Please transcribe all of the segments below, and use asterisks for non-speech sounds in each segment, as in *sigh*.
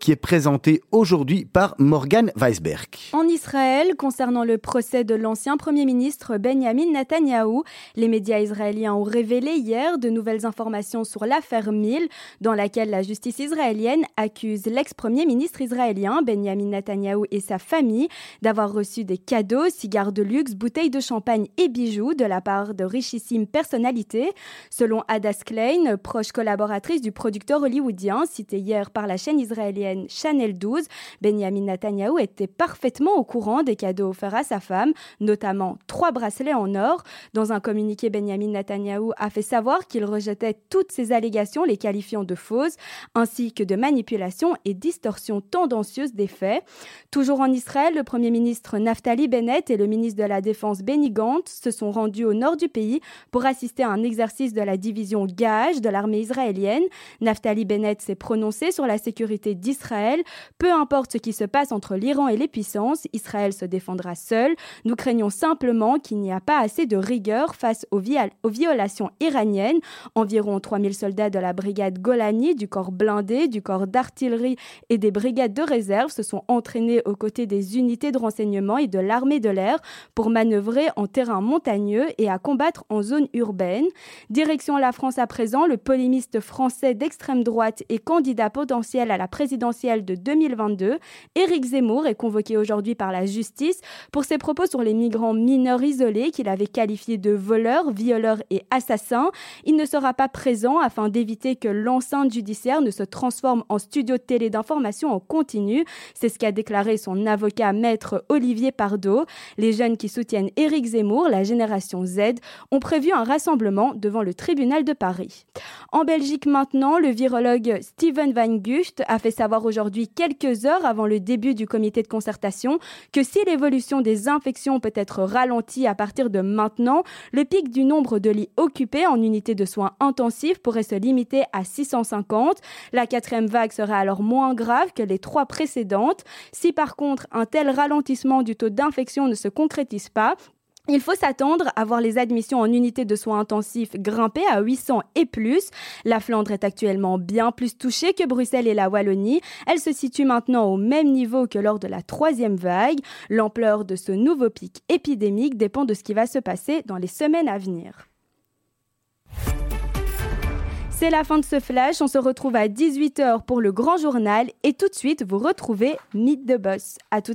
qui est présenté aujourd'hui par Morgan Weisberg. En Israël, concernant le procès de l'ancien Premier ministre Benjamin Netanyahou, les médias israéliens ont révélé hier de nouvelles informations sur l'affaire Mill, dans laquelle la justice israélienne accuse l'ex-premier ministre israélien Benjamin Netanyahou et sa famille d'avoir reçu des cadeaux, cigares de luxe, bouteilles de champagne et bijoux de la part de richissimes personnalités. Selon Adas Klein, proche collaboratrice du producteur hollywoodien, cité hier par la chaîne israélienne Chanel 12, Benjamin Netanyahu était parfaitement au courant des cadeaux offerts à sa femme, notamment trois bracelets en or. Dans un communiqué, Benjamin Netanyahu a fait savoir qu'il rejetait toutes ces allégations, les qualifiant de fausses, ainsi que de manipulation et distorsion tendancieuse des faits. Toujours en Israël, le Premier ministre Naftali Bennett et le ministre de la Défense Benny Gantz se sont rendus au nord du pays pour assister à un exercice de la division Gage de l'armée israélienne. Naftali Bennett s'est prononcé sur la sécurité d'Israël. Peu importe ce qui se passe entre l'Iran et les puissances, Israël se défendra seul. Nous craignons simplement qu'il n'y a pas assez de rigueur face aux, aux violations iraniennes. Environ 3000 soldats de la brigade Golani, du corps blindé, du corps d'artillerie et des brigades de réserve se sont entraînés aux côtés des unités de renseignement et de l'armée de l'air pour manœuvrer en terrain montagneux et à combattre en zone urbaine. Direction la France à présent, le polémiste français d'extrême droite et candidat potentiel à la présidentielle de 2022, Éric Zemmour est convoqué aujourd'hui par la justice pour ses propos sur les migrants mineurs isolés qu'il avait qualifiés de voleurs, violeurs et assassins. Il ne sera pas présent afin d'éviter que l'enceinte judiciaire ne se transforme en studio de télé d'information en continu. C'est ce qu'a déclaré son avocat maître Olivier Pardo. Les jeunes qui soutiennent Éric Zemmour, la génération Z, ont prévu un rassemblement devant le tribunal de Paris. En Belgique maintenant, le virologue Steven Van Gucht a fait savoir aujourd'hui, quelques heures avant le début du comité de concertation, que si l'évolution des infections peut être ralentie à partir de maintenant, le pic du nombre de lits occupés en unité de soins intensifs pourrait se limiter à 650. La quatrième vague sera alors moins grave que les trois précédentes. Si par contre un tel ralentissement du taux d'infection ne se concrétise pas, il faut s'attendre à voir les admissions en unité de soins intensifs grimper à 800 et plus. La Flandre est actuellement bien plus touchée que Bruxelles et la Wallonie. Elle se situe maintenant au même niveau que lors de la troisième vague. L'ampleur de ce nouveau pic épidémique dépend de ce qui va se passer dans les semaines à venir. C'est la fin de ce flash. On se retrouve à 18h pour le grand journal et tout de suite, vous retrouvez Mythe de Boss. À tout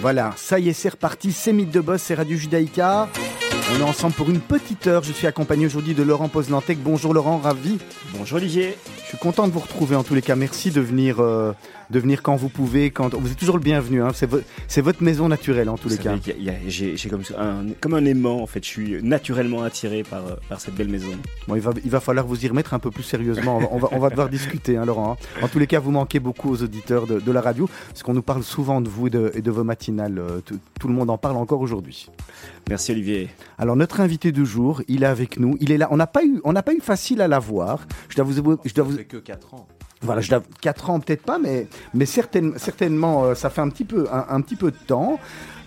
Voilà, ça y est, c'est reparti, c'est Mythe de Boss, c'est Radio Judaïka. On est ensemble pour une petite heure. Je suis accompagné aujourd'hui de Laurent Poznantec. Bonjour Laurent, ravi. Bonjour Olivier. Je suis content de vous retrouver en tous les cas. Merci de venir euh, de venir quand vous pouvez. Quand... Vous êtes toujours le bienvenu. Hein. C'est, votre maison naturelle en tous les cas. j'ai, comme, un, comme un aimant en fait. Je suis naturellement attiré par, par cette belle maison. Bon, il va, il va falloir vous y remettre un peu plus sérieusement. On va, on va, devoir discuter, hein, Laurent. Hein. En tous les cas, vous manquez beaucoup aux auditeurs de, de la radio parce qu'on nous parle souvent de vous et de, et de vos matinales. Euh, tout, tout, le monde en parle encore aujourd'hui. Merci Olivier. Alors notre invité du jour, il est avec nous. Il est là. On n'a pas eu, on n'a pas eu facile à la voir. Je dois vous, je dois vous. que 4 ans. Voilà, je 4 ans peut-être pas, mais, mais certainement, euh, ça fait un petit peu, un, petit peu de temps.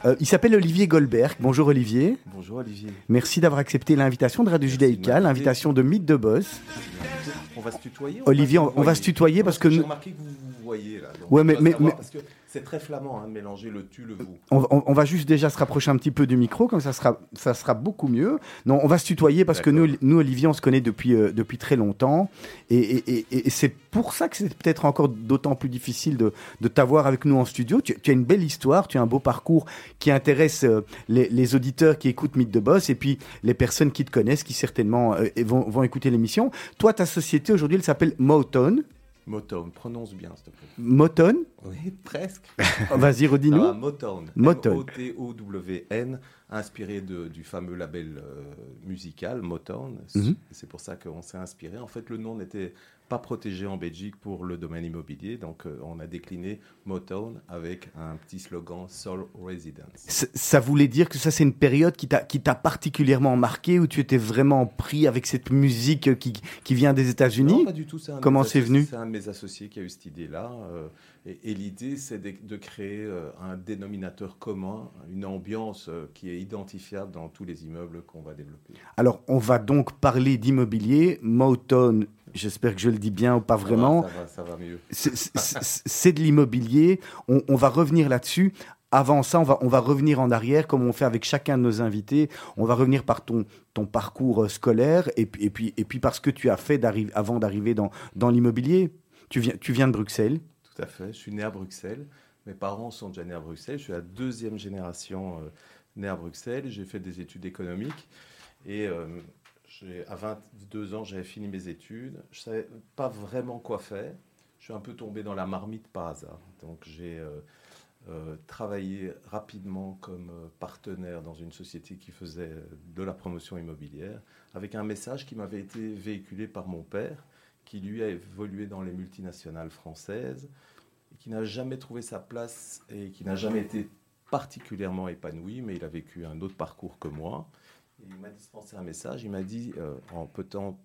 Euh, il s'appelle Olivier Goldberg. Bonjour Olivier. Bonjour Olivier. Merci d'avoir accepté l'invitation de Radio Judaïka, l'invitation de Mythe de Boss. On va se tutoyer Olivier, on, va se tutoyer parce, que... J'ai remarqué que vous vous voyez là. ouais, mais, mais, c'est très flamand hein, de mélanger le tu, le vous. On, va juste déjà se rapprocher un petit peu du micro, comme ça sera, ça sera beaucoup mieux. Non, on va se tutoyer parce que nous, nous, Olivier, on se connaît depuis, euh, depuis très longtemps. Et, c'est pour ça que c'est peut-être encore d'autant plus difficile de, de t'avoir avec nous en studio. Tu, as une belle histoire, tu as un beau parcours qui intéresse euh, les, auditeurs qui écoutent Mythe de Boss et puis les personnes qui te connaissent, qui certainement euh, vont, vont écouter l'émission. Toi, ta société aujourd'hui, elle s'appelle Motown. Motown, prononce bien, s'il te plaît. Motown Oui, presque. Oh, Vas-y, redis-nous. Motown. Motown. M-O-T-O-W-N, inspiré de, du fameux label euh, musical Motown. Mhm. C'est pour ça qu'on s'est inspiré. En fait, le nom n'était pas protégé en Belgique pour le domaine immobilier, donc euh, on a décliné Motown avec un petit slogan Soul Residence. Ça voulait dire que ça, c'est une période qui t'a particulièrement marqué, où tu étais vraiment pris avec cette musique qui, qui vient des Non, États-Unis pas du tout. Comment c'est venu? C'est un de mes associés qui a eu cette idée-là. euh, et et l'idée, c'est de, de créer euh, un dénominateur commun, une ambiance qui est identifiable dans tous les immeubles qu'on va développer. Alors, on va donc parler d'immobilier. Motown, j'espère que je le dis bien ou pas vraiment. Ça va, ça va mieux. C'est- de l'immobilier. On, on va revenir là-dessus. Avant ça, on va, on va revenir en arrière, comme on fait avec chacun de nos invités. On va revenir par ton, ton parcours euh, scolaire et, puis- et, puis, et puis par ce que tu as fait avant d'arriver dans, dans l'immobilier. Tu viens, tu viens de Bruxelles. Tout à fait. Je suis né à Bruxelles. Mes parents sont déjà nés à Bruxelles. Je suis la deuxième génération euh, née à Bruxelles. J'ai fait des études économiques. Et euh, à 22 ans, j'avais fini mes études. Je ne savais pas vraiment quoi faire. Je suis un peu tombé dans la marmite par hasard. Donc j'ai euh, euh, travaillé rapidement comme euh, partenaire dans une société qui faisait de la promotion immobilière, avec un message qui m'avait été véhiculé par mon père, qui lui a évolué dans les multinationales françaises, et qui n'a jamais trouvé sa place et qui n'a jamais été particulièrement épanoui, mais il a vécu un autre parcours que moi. Il m'a dispensé un message, il m'a dit, euh,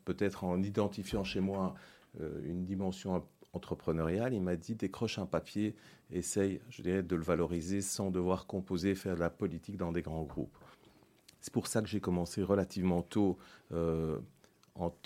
peut-être en identifiant chez moi euh, une dimension entrepreneuriale, il m'a dit décroche un papier, essaye, je dirais, de le valoriser sans devoir composer, faire de la politique dans des grands groupes. C'est pour ça que j'ai commencé relativement tôt euh,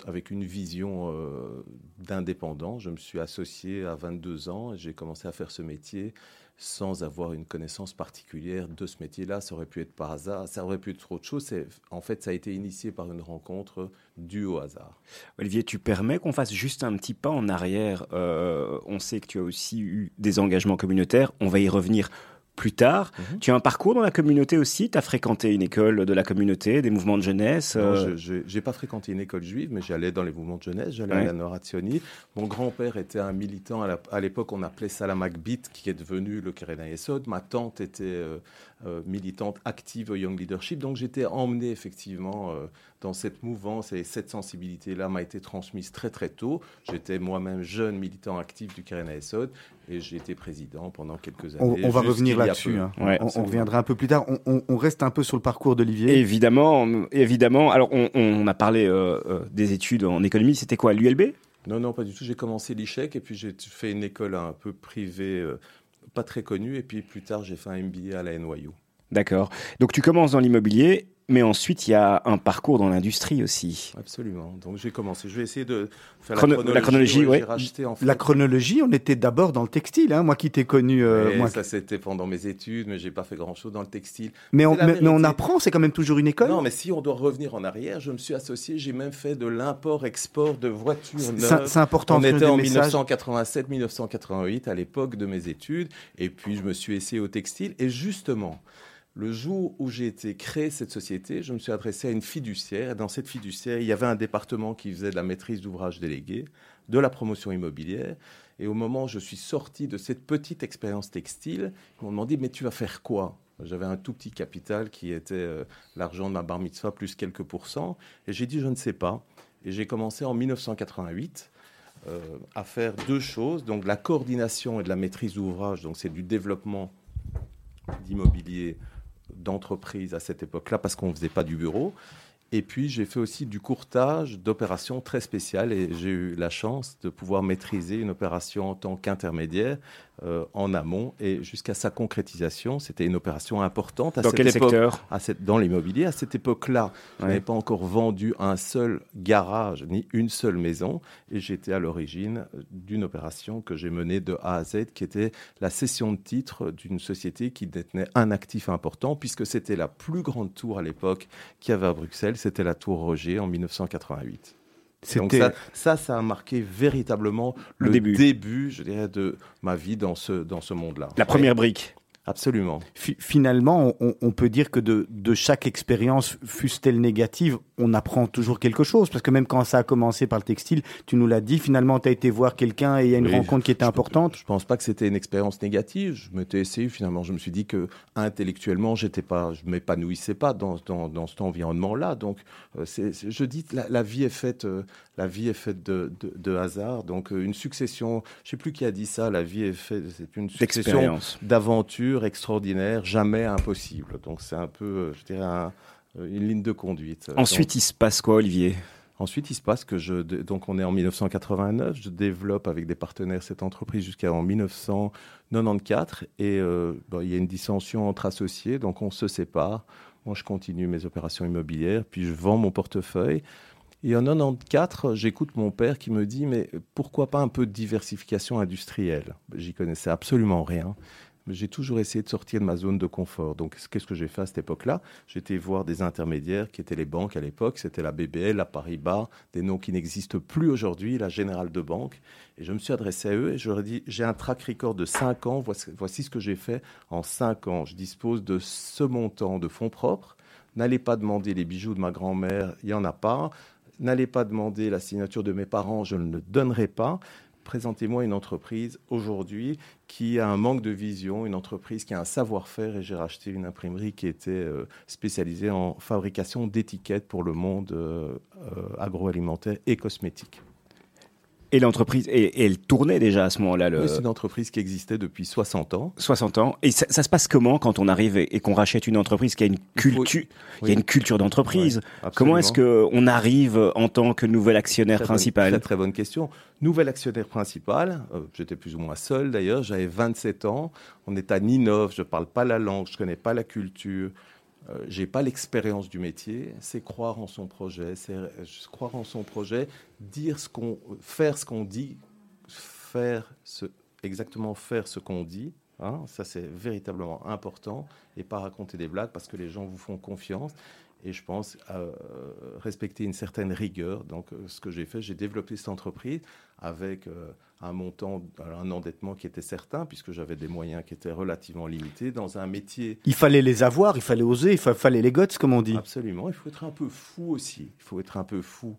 avec une vision euh, d'indépendant. Je me suis associé à 22 ans et j'ai commencé à faire ce métier sans avoir une connaissance particulière de ce métier-là. Ça aurait pu être par hasard, ça aurait pu être autre chose. En fait, ça a été initié par une rencontre due au hasard. Olivier, tu permets qu'on fasse juste un petit pas en arrière. Euh, on sait que tu as aussi eu des engagements communautaires. On va y revenir plus tard. Mhm. Tu as un parcours dans la communauté aussi? Tu as fréquenté une école de la communauté, des mouvements de jeunesse. Non, euh, je n'ai pas fréquenté une école juive, mais j'allais dans les mouvements de jeunesse, j'allais Ouais. à la Norazioni. Mon grand-père était un militant, à l'époque on appelait ça la Macbeth, qui est devenu le Keren Yesod. Ma tante était euh, militante active au Young Leadership, donc j'étais emmené effectivement euh, dans cette mouvance et cette sensibilité-là m'a été transmise très très tôt. J'étais moi-même jeune militant actif du Keren Yesod et j'ai été président pendant quelques années. on va revenir là-dessus. hein. Ouais, on, reviendra un peu plus tard. On, on- on reste un peu sur le parcours d'Olivier. Évidemment, évidemment. Alors, on, on a parlé euh, euh, des études en économie. C'était quoi, l'ULB Non, non, pas du tout. J'ai commencé l'ICHEC et puis j'ai fait une école un peu privée, euh, pas très connue. Et puis plus tard, j'ai fait un MBA à la NYU. D'accord. Donc, tu commences dans l'immobilier, mais ensuite, il y a un parcours dans l'industrie aussi. Absolument. Donc j'ai commencé. Je vais essayer de faire Chrono- la la chronologie. chronologie, ouais. J'ai racheté en fait. La chronologie, on était d'abord dans le textile. hein. Moi qui t'ai connu. euh, moi- ça c'était pendant mes études, mais j'ai pas fait grand chose dans le textile. mais, on, mais, mais apprend, c'est quand même toujours une école. Non, mais si on doit revenir en arrière, je me suis associé. J'ai même fait de l'import-export de voitures C'est neuves. c'est important. On était en des messages. 1987-1988 à l'époque de mes études, et puis je me suis essayé au textile. Et justement, le jour où j'ai été créé cette société, je me suis adressé à une fiduciaire. Et dans cette fiduciaire, il y avait un département qui faisait de la maîtrise d'ouvrage délégué, de la promotion immobilière. Et au moment où je suis sorti de cette petite expérience textile, ils m'ont demandé Mais tu vas faire quoi? J'avais un tout petit capital qui était euh, l'argent de ma bar mitzvah plus quelques pourcents. Et j'ai dit Je ne sais pas. Et j'ai commencé en 1988 euh, à faire deux choses. Donc la coordination et de la maîtrise d'ouvrage, donc c'est du développement d'immobilier d'entreprise à cette époque-là parce qu'on ne faisait pas du bureau. Et puis j'ai fait aussi du courtage d'opérations très spéciales et j'ai eu la chance de pouvoir maîtriser une opération en tant qu'intermédiaire euh, en amont et jusqu'à sa concrétisation. C'était une opération importante à Dans cette quel époque secteur à cette, dans l'immobilier. À cette époque-là, je Ouais. n'avais pas encore vendu un seul garage ni une seule maison. Et j'étais à l'origine d'une opération que j'ai menée de A à Z, qui était la cession de titres d'une société qui détenait un actif important, puisque c'était la plus grande tour à l'époque qu'il y avait à Bruxelles. C'était la tour Roger en 1988. Donc ça, ça, ça a marqué véritablement Le le, début. début. je dirais, de ma vie dans ce, dans ce monde-là. La première brique. Absolument. Fi- finalement, on, on peut dire que de, de chaque expérience, fût-elle négative, on apprend toujours quelque chose. Parce que même quand ça a commencé par le textile, tu nous l'as dit, finalement, tu as été voir quelqu'un et il y a une rencontre qui était importante. Je pense pas que c'était une expérience négative. Je m'étais essayé, finalement. Je me suis dit que intellectuellement, j'étais pas, je m'épanouissais pas dans, dans, dans cet environnement-là. Donc, euh, je dis, la, la vie est faite, euh, la vie est faite de, de, de hasard. Donc, euh, une succession, je sais plus qui a dit ça, la vie est faite, c'est une succession d'aventures extraordinaires, jamais impossibles. Donc, c'est un peu, je dirais, un, une ligne de conduite. Ensuite, Donc, il se passe quoi, Olivier? Ensuite, il se passe que je, donc on est en 1989, je développe avec des partenaires cette entreprise jusqu'en 1994 et euh, bon, il y a une dissension entre associés, donc on se sépare. Moi, je continue mes opérations immobilières, puis je vends mon portefeuille. Et en 94, j'écoute mon père qui me dit mais pourquoi pas un peu de diversification industrielle? J'y connaissais absolument rien j'ai toujours essayé de sortir de ma zone de confort. Donc, qu'est-ce que j'ai fait à cette époque-là? J'étais voir des intermédiaires qui étaient les banques à l'époque. C'était la BBL, la Paribas, des noms qui n'existent plus aujourd'hui, la Générale de Banque. Et je me suis adressé à eux et je leur ai dit j'ai un track record de 5 ans. Voici, voici ce que j'ai fait en 5 ans. Je dispose de ce montant de fonds propres. N'allez pas demander les bijoux de ma grand-mère, il n'y en a pas. N'allez pas demander la signature de mes parents, je ne le donnerai pas présentez-moi une entreprise aujourd'hui qui a un manque de vision, une entreprise qui a un savoir-faire, et j'ai racheté une imprimerie qui était euh, spécialisée en fabrication d'étiquettes pour le monde euh, euh, agroalimentaire et cosmétique. Et l'entreprise, et, elle tournait déjà à ce moment-là. Le... Oui, c'est une entreprise qui existait depuis 60 ans. 60 ans. Et ça, ça se passe comment quand on arrive et, et qu'on rachète une entreprise qui a une culture, y a une culture d'entreprise? Comment est-ce que on arrive en tant que nouvel actionnaire très principal? bonne, très, très bonne question. Nouvel actionnaire principal, euh, j'étais plus ou moins seul d'ailleurs, j'avais 27 ans, on est à Ninov, je parle pas la langue, je connais pas la culture. Euh, j'ai pas l'expérience du métier, c'est croire en son projet, c'est croire en son projet, ce qu'on, faire ce qu'on dit, faire exactement faire ce qu'on dit. Hein, ça c'est véritablement important et pas raconter des blagues parce que les gens vous font confiance. Et je pense euh, respecter une certaine rigueur. Donc, euh, ce que j'ai fait, j'ai développé cette entreprise avec euh, un montant, un endettement qui était certain, puisque j'avais des moyens qui étaient relativement limités dans un métier. Il fallait les avoir, il fallait oser, il fallait les guts, comme on dit. Absolument. Il faut être un peu fou aussi. Il faut être un peu fou.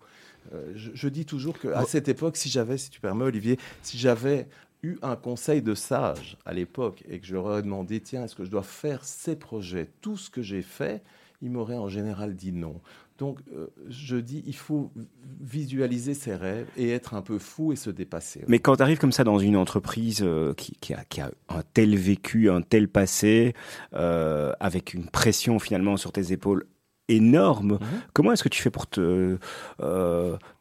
Je, je, dis toujours qu'à cette époque, si j'avais, si tu permets, Olivier, si j'avais eu un conseil de sage à l'époque et que je leur aurais demandé, tiens, est-ce que je dois faire ces projets, tout ce que j'ai fait, ils m'auraient en général dit non. Donc, euh, je dis, il faut visualiser ses rêves et être un peu fou et se dépasser. Mais quand tu arrives comme ça dans une entreprise euh, qui, qui, a, qui, a, un tel vécu, un tel passé, euh, avec une pression finalement sur tes épaules énorme. Mmh. Comment est-ce que tu fais pour te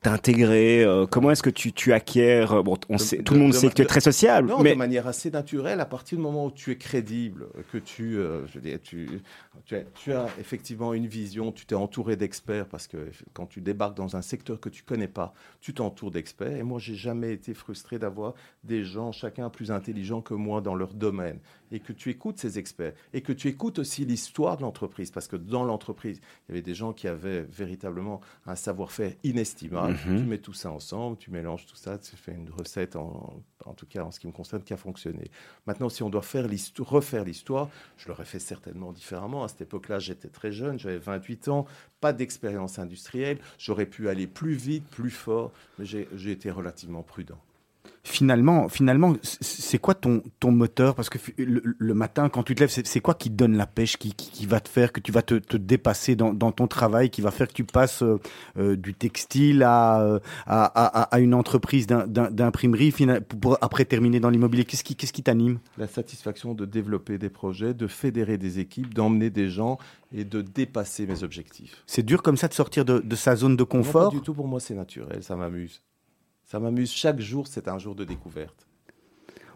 t'intégrer euh, Comment est-ce que tu, tu acquiers Bon, on de, sait, tout le monde de, sait que tu es très sociable, non, mais de manière assez naturelle. À partir du moment où tu es crédible, que tu, euh, je veux dire, tu, tu, as, tu as effectivement une vision, tu t'es entouré d'experts parce que quand tu débarques dans un secteur que tu connais pas, tu t'entoures d'experts. Et moi, j'ai jamais été frustré d'avoir des gens, chacun plus intelligent que moi dans leur domaine, et que tu écoutes ces experts et que tu écoutes aussi l'histoire de l'entreprise parce que dans l'entreprise il y avait des gens qui avaient véritablement un savoir-faire inestimable. -hmm. Tu mets tout ça ensemble, tu mélanges tout ça, tu fais une recette, en, en tout cas en ce qui me concerne, qui a fonctionné. Maintenant, si on doit faire refaire l'histoire, je l'aurais fait certainement différemment. À cette époque-là, j'étais très jeune, j'avais 28 ans, pas d'expérience industrielle. J'aurais pu aller plus vite, plus fort, mais j'ai été relativement prudent finalement, finalement, c'est quoi ton, ton moteur? Parce que le, le, matin, quand tu te lèves, c'est quoi qui te donne la pêche, qui, qui, qui, va te faire que tu vas te, te dépasser dans, dans, ton travail, qui va faire que tu passes euh, du textile à, euh, à, à, à une entreprise d'imprimerie pour, pour, après terminer dans l'immobilier? Qu'est-ce qui, qu'est-ce qui t'anime? La satisfaction de développer des projets, de fédérer des équipes, d'emmener des gens et de dépasser mes objectifs. C'est dur comme ça de sortir de, de sa zone de confort non, Pas du tout, pour moi c'est naturel, ça m'amuse. Ça m'amuse. Chaque jour, c'est un jour de découverte.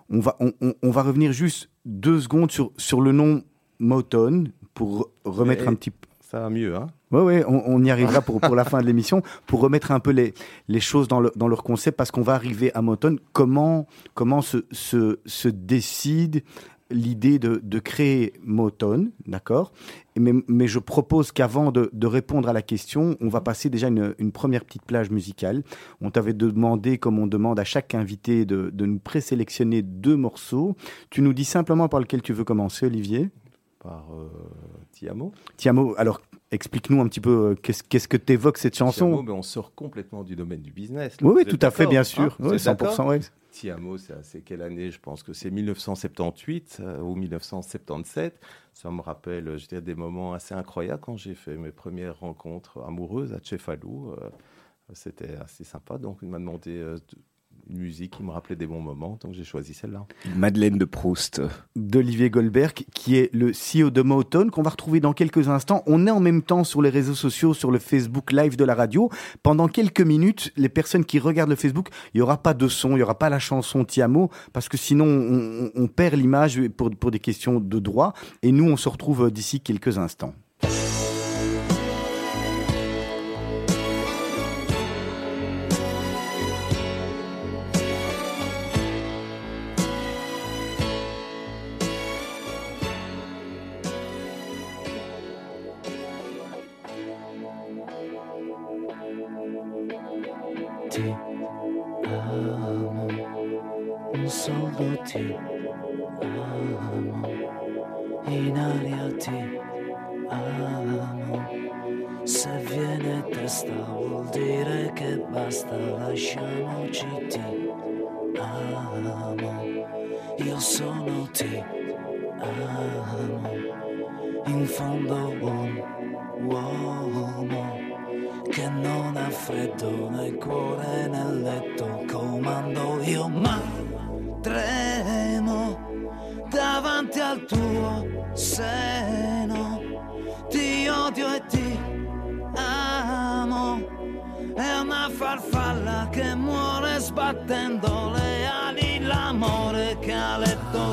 On va, on, on, va revenir juste deux secondes sur, sur le nom Moton pour remettre Et un petit peu. Ça va mieux, hein Oui, oui, on, on, y arrivera pour, pour la fin de l'émission, pour remettre un peu les, les choses dans, le, dans leur concept, parce qu'on va arriver à Moton. Comment, comment se, se, se décide l'idée de, de, créer Moton, d'accord? Mais, mais, je propose qu'avant de, de, répondre à la question, on va passer déjà une, une première petite plage musicale. On t'avait demandé, comme on demande à chaque invité, de, de nous présélectionner deux morceaux. Tu nous dis simplement par lequel tu veux commencer, Olivier? Par Tiamo. Tiamo, alors explique-nous un petit peu qu'est-ce, qu'est-ce que t'évoques cette chanson? Tiamo, mais on sort complètement du domaine du business. oui, oui, tout à fait, bien sûr. Hein, oui, 100%. Oui. Tiamo, c'est quelle année? Je pense que c'est 1978 ou 1977. Ça me rappelle, je dirais, des moments assez incroyables quand j'ai fait mes premières rencontres amoureuses à Tchefalou. C'était assez sympa. Donc, il m'a demandé une musique qui me rappelait des bons moments, donc j'ai choisi celle-là. Madeleine de Proust. D'Olivier Goldberg, qui est le CEO de Motown, qu'on va retrouver dans quelques instants. On est en même temps sur les réseaux sociaux, sur le Facebook Live de la radio. Pendant quelques minutes, les personnes qui regardent le Facebook, il n'y aura pas de son, il n'y aura pas la chanson Tiamo, parce que sinon on, on perd l'image pour, pour des questions de droit. Et nous, on se retrouve d'ici quelques instants.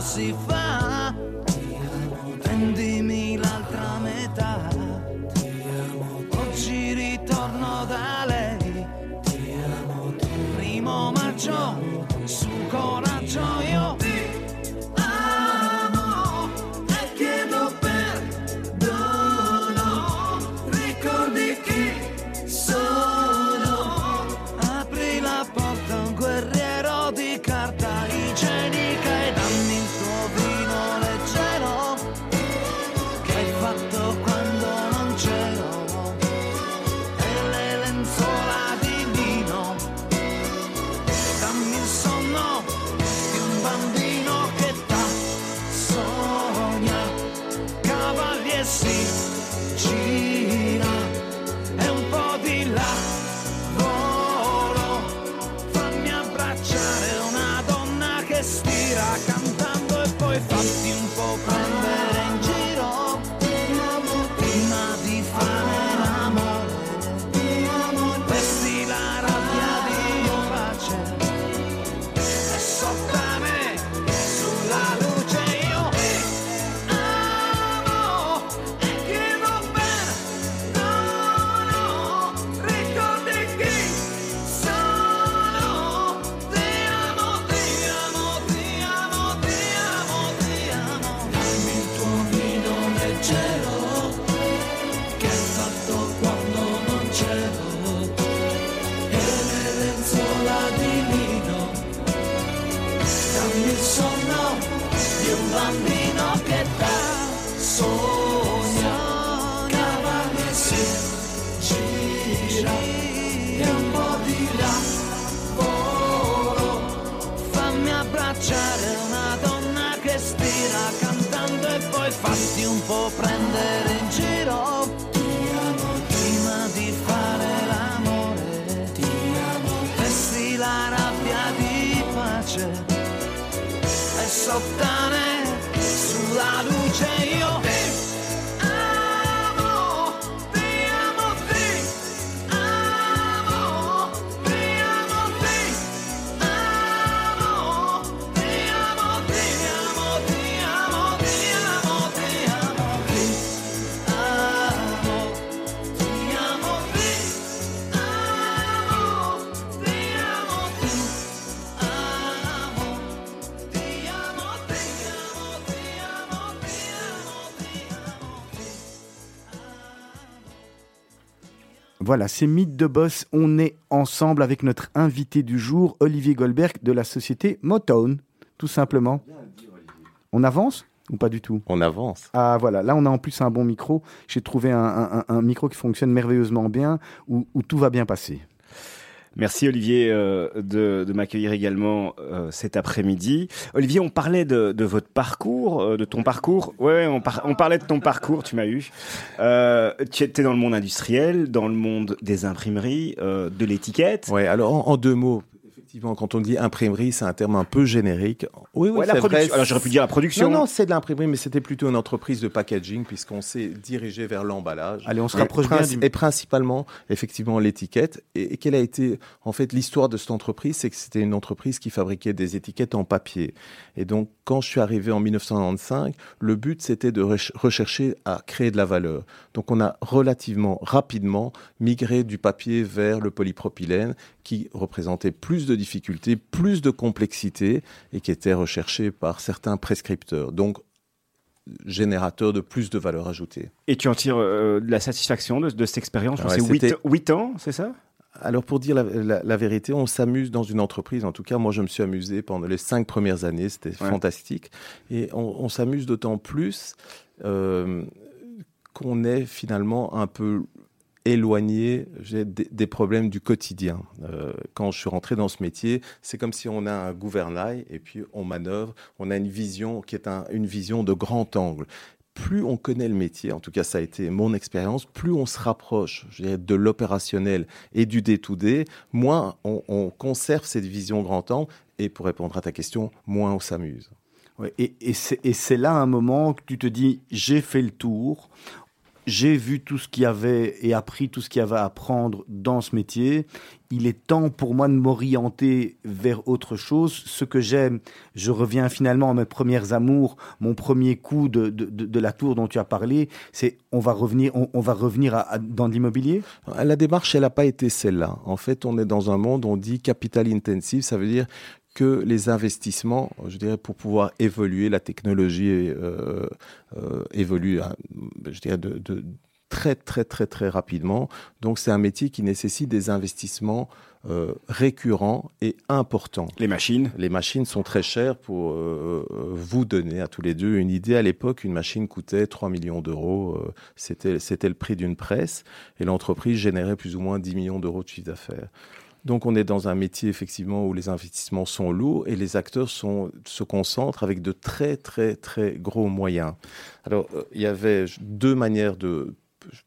see fire. luce è sottane sulla luce io Voilà, c'est Mythe de Boss. On est ensemble avec notre invité du jour, Olivier Goldberg de la société Motown, tout simplement. On avance ou pas du tout? On avance. Ah voilà, là on a en plus un bon micro. J'ai trouvé un, micro qui fonctionne merveilleusement bien, où, tout va bien passer. Merci Olivier euh, de, m'accueillir également euh, cet après-midi. Olivier, on parlait de, votre parcours, euh, de ton parcours. Ouais, on, on, parlait de ton parcours, tu m'as eu. tu étais dans le monde industriel, dans le monde des imprimeries, de l'étiquette. Ouais, alors en deux mots, Effectivement, quand on dit imprimerie, c'est un terme un peu générique. Oui, oui, la production. Alors j'aurais pu dire la production. Non, non, c'est de l'imprimerie, mais c'était plutôt une entreprise de packaging puisqu'on s'est dirigé vers l'emballage. Allez, on se rapproche bien. Et principalement, effectivement, l'étiquette. Et, quelle a été, en fait, l'histoire de cette entreprise, c'est que c'était une entreprise qui fabriquait des étiquettes en papier. Et donc, quand je suis arrivé en 1995, le but c'était de rechercher à créer de la valeur. Donc, on a relativement rapidement migré du papier vers le polypropylène qui représentait plus de difficultés, plus de complexité et qui était recherché par certains prescripteurs. Donc, générateur de plus de valeur ajoutée. Et tu en tires euh, de la satisfaction de, cette expérience? C'est 8, ans, c'est ça? Alors pour dire la, vérité, on s'amuse dans une entreprise. En tout cas, moi, je me suis amusé pendant les cinq premières années. C'était fantastique. Et on, s'amuse d'autant plus euh, qu'on est finalement un peu éloigné des, problèmes du quotidien. Euh, quand je suis rentré dans ce métier, c'est comme si on a un gouvernail et puis on manœuvre, on a une vision qui est une vision de grand angle. Plus on connaît le métier, en tout cas ça a été mon expérience, plus on se rapproche de l'opérationnel et du day-to-day, moins on, conserve cette vision grand angle et pour répondre à ta question, moins on s'amuse. et, et c'est là un moment que tu te dis, j'ai fait le tour, j'ai vu tout ce qu'il y avait et appris tout ce qu'il y avait à apprendre dans ce métier. Il est temps pour moi de m'orienter vers autre chose. Ce que j'aime, je reviens finalement à mes premières amours. Mon premier coup de, de, la tour dont tu as parlé, c'est on va revenir, on, va revenir dans l'immobilier? La démarche, elle n'a pas été celle-là. En fait, on est dans un monde, on dit capital intensive, ça veut dire que les investissements, je dirais, pour pouvoir évoluer, la technologie euh, euh, évolue, hein, je dirais, de, de, très très très très rapidement. Donc c'est un métier qui nécessite des investissements euh, récurrents et importants. Les machines? Les machines sont très chères pour euh, vous donner à tous les deux une idée. À l'époque, une machine coûtait 3 millions d'euros. Euh, c'était, c'était le prix d'une presse et l'entreprise générait plus ou moins 10 millions d'euros de chiffre d'affaires. Donc on est dans un métier effectivement où les investissements sont lourds et les acteurs se concentrent avec de très très très gros moyens. Alors euh, il y avait deux manières de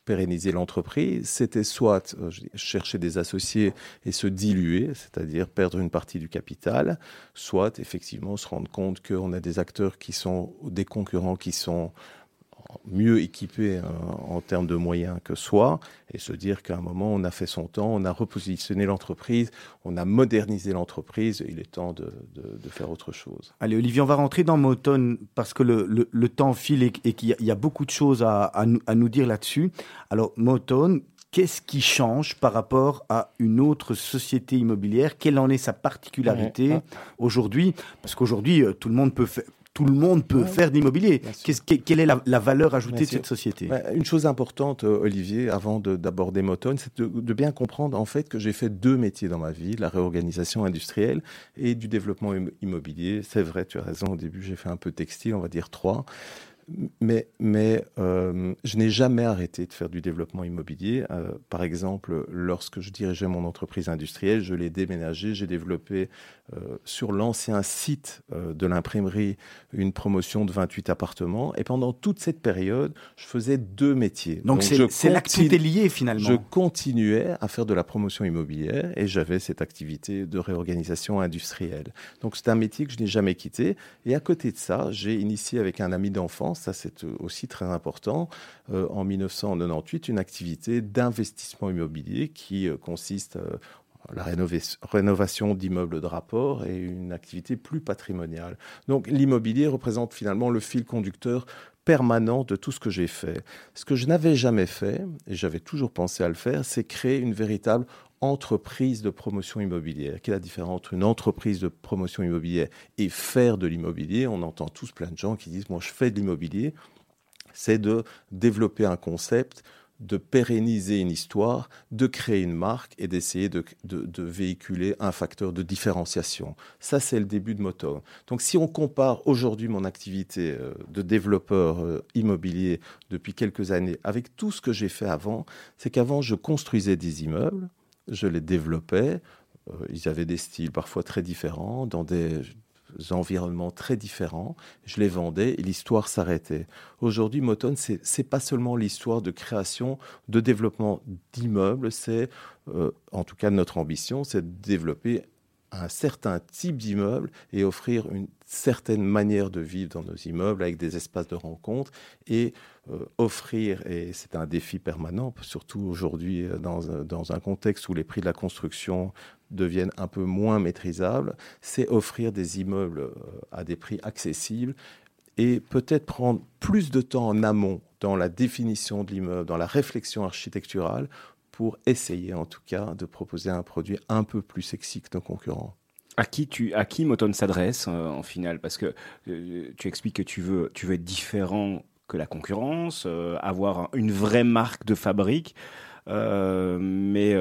pérenniser l'entreprise, c'était soit euh, chercher des associés et se diluer, c'est-à-dire perdre une partie du capital, soit effectivement se rendre compte qu'on a des acteurs qui sont des concurrents qui sont mieux équipé euh, en termes de moyens que soi et se dire qu'à un moment, on a fait son temps, on a repositionné l'entreprise, on a modernisé l'entreprise, il est temps de, faire autre chose. Allez, Olivier, on va rentrer dans Motone parce que le, temps file et, qu'il y, a beaucoup de choses à, nous, dire là-dessus. Alors, Motone, qu'est-ce qui change par rapport à une autre société immobilière? Quelle en est sa particularité aujourd'hui? Parce qu'aujourd'hui, euh, tout le monde peut faire tout le monde peut faire de l'immobilier. quelle est la, valeur ajoutée de cette société? Une chose importante, euh, Olivier, avant d'aborder Motone, c'est de, bien comprendre en fait que j'ai fait deux métiers dans ma vie, la réorganisation industrielle et du développement immobilier. C'est vrai, tu as raison, au début j'ai fait un peu textile, on va dire trois. Mais, mais euh, je n'ai jamais arrêté de faire du développement immobilier. Euh, par exemple, lorsque je dirigeais mon entreprise industrielle, je l'ai déménagé, j'ai développé euh, sur l'ancien site de l'imprimerie une promotion de 28 appartements. Et pendant toute cette période, je faisais deux métiers. Donc c'est là que tout est lié finalement. Je continuais à faire de la promotion immobilière et j'avais cette activité de réorganisation industrielle. Donc c'est un métier que je n'ai jamais quitté. Et à côté de ça, j'ai initié avec un ami d'enfance ça c'est aussi très important, euh, en 1998, une activité d'investissement immobilier qui euh, consiste euh, la rénovation d'immeubles de rapport et une activité plus patrimoniale. Donc l'immobilier représente finalement le fil conducteur permanent de tout ce que j'ai fait. Ce que je n'avais jamais fait, et j'avais toujours pensé à le faire, c'est créer une véritable entreprise de promotion immobilière. Quelle est la différence entre une entreprise de promotion immobilière et faire de l'immobilier? On entend tous plein de gens qui disent, moi je fais de l'immobilier. C'est de développer un concept de pérenniser une histoire, de créer une marque et d'essayer de, véhiculer un facteur de différenciation. Ça, c'est le début de Moto. Donc si on compare aujourd'hui mon activité euh, de développeur euh, immobilier depuis quelques années avec tout ce que j'ai fait avant, c'est qu'avant, je construisais des immeubles, je les développais, euh, ils avaient des styles parfois très différents, dans des environnements très différents. Je les vendais et l'histoire s'arrêtait. Aujourd'hui, Motone, c'est n'est pas seulement l'histoire de création, de développement d'immeubles, c'est, euh, en tout cas notre ambition, c'est de développer un certain type d'immeuble et offrir une certaine manière de vivre dans nos immeubles avec des espaces de rencontre et euh, offrir, et c'est un défi permanent, surtout aujourd'hui euh, dans, dans, un contexte où les prix de la construction deviennent un peu moins maîtrisables, c'est offrir des immeubles euh, à des prix accessibles et peut-être prendre plus de temps en amont dans la définition de l'immeuble, dans la réflexion architecturale pour essayer en tout cas de proposer un produit un peu plus sexy que nos concurrents. À qui, tu, à qui Moton s'adresse euh, en final Parce que euh, tu expliques que tu veux, tu veux être différent que la concurrence, avoir une vraie marque de fabrique. Mais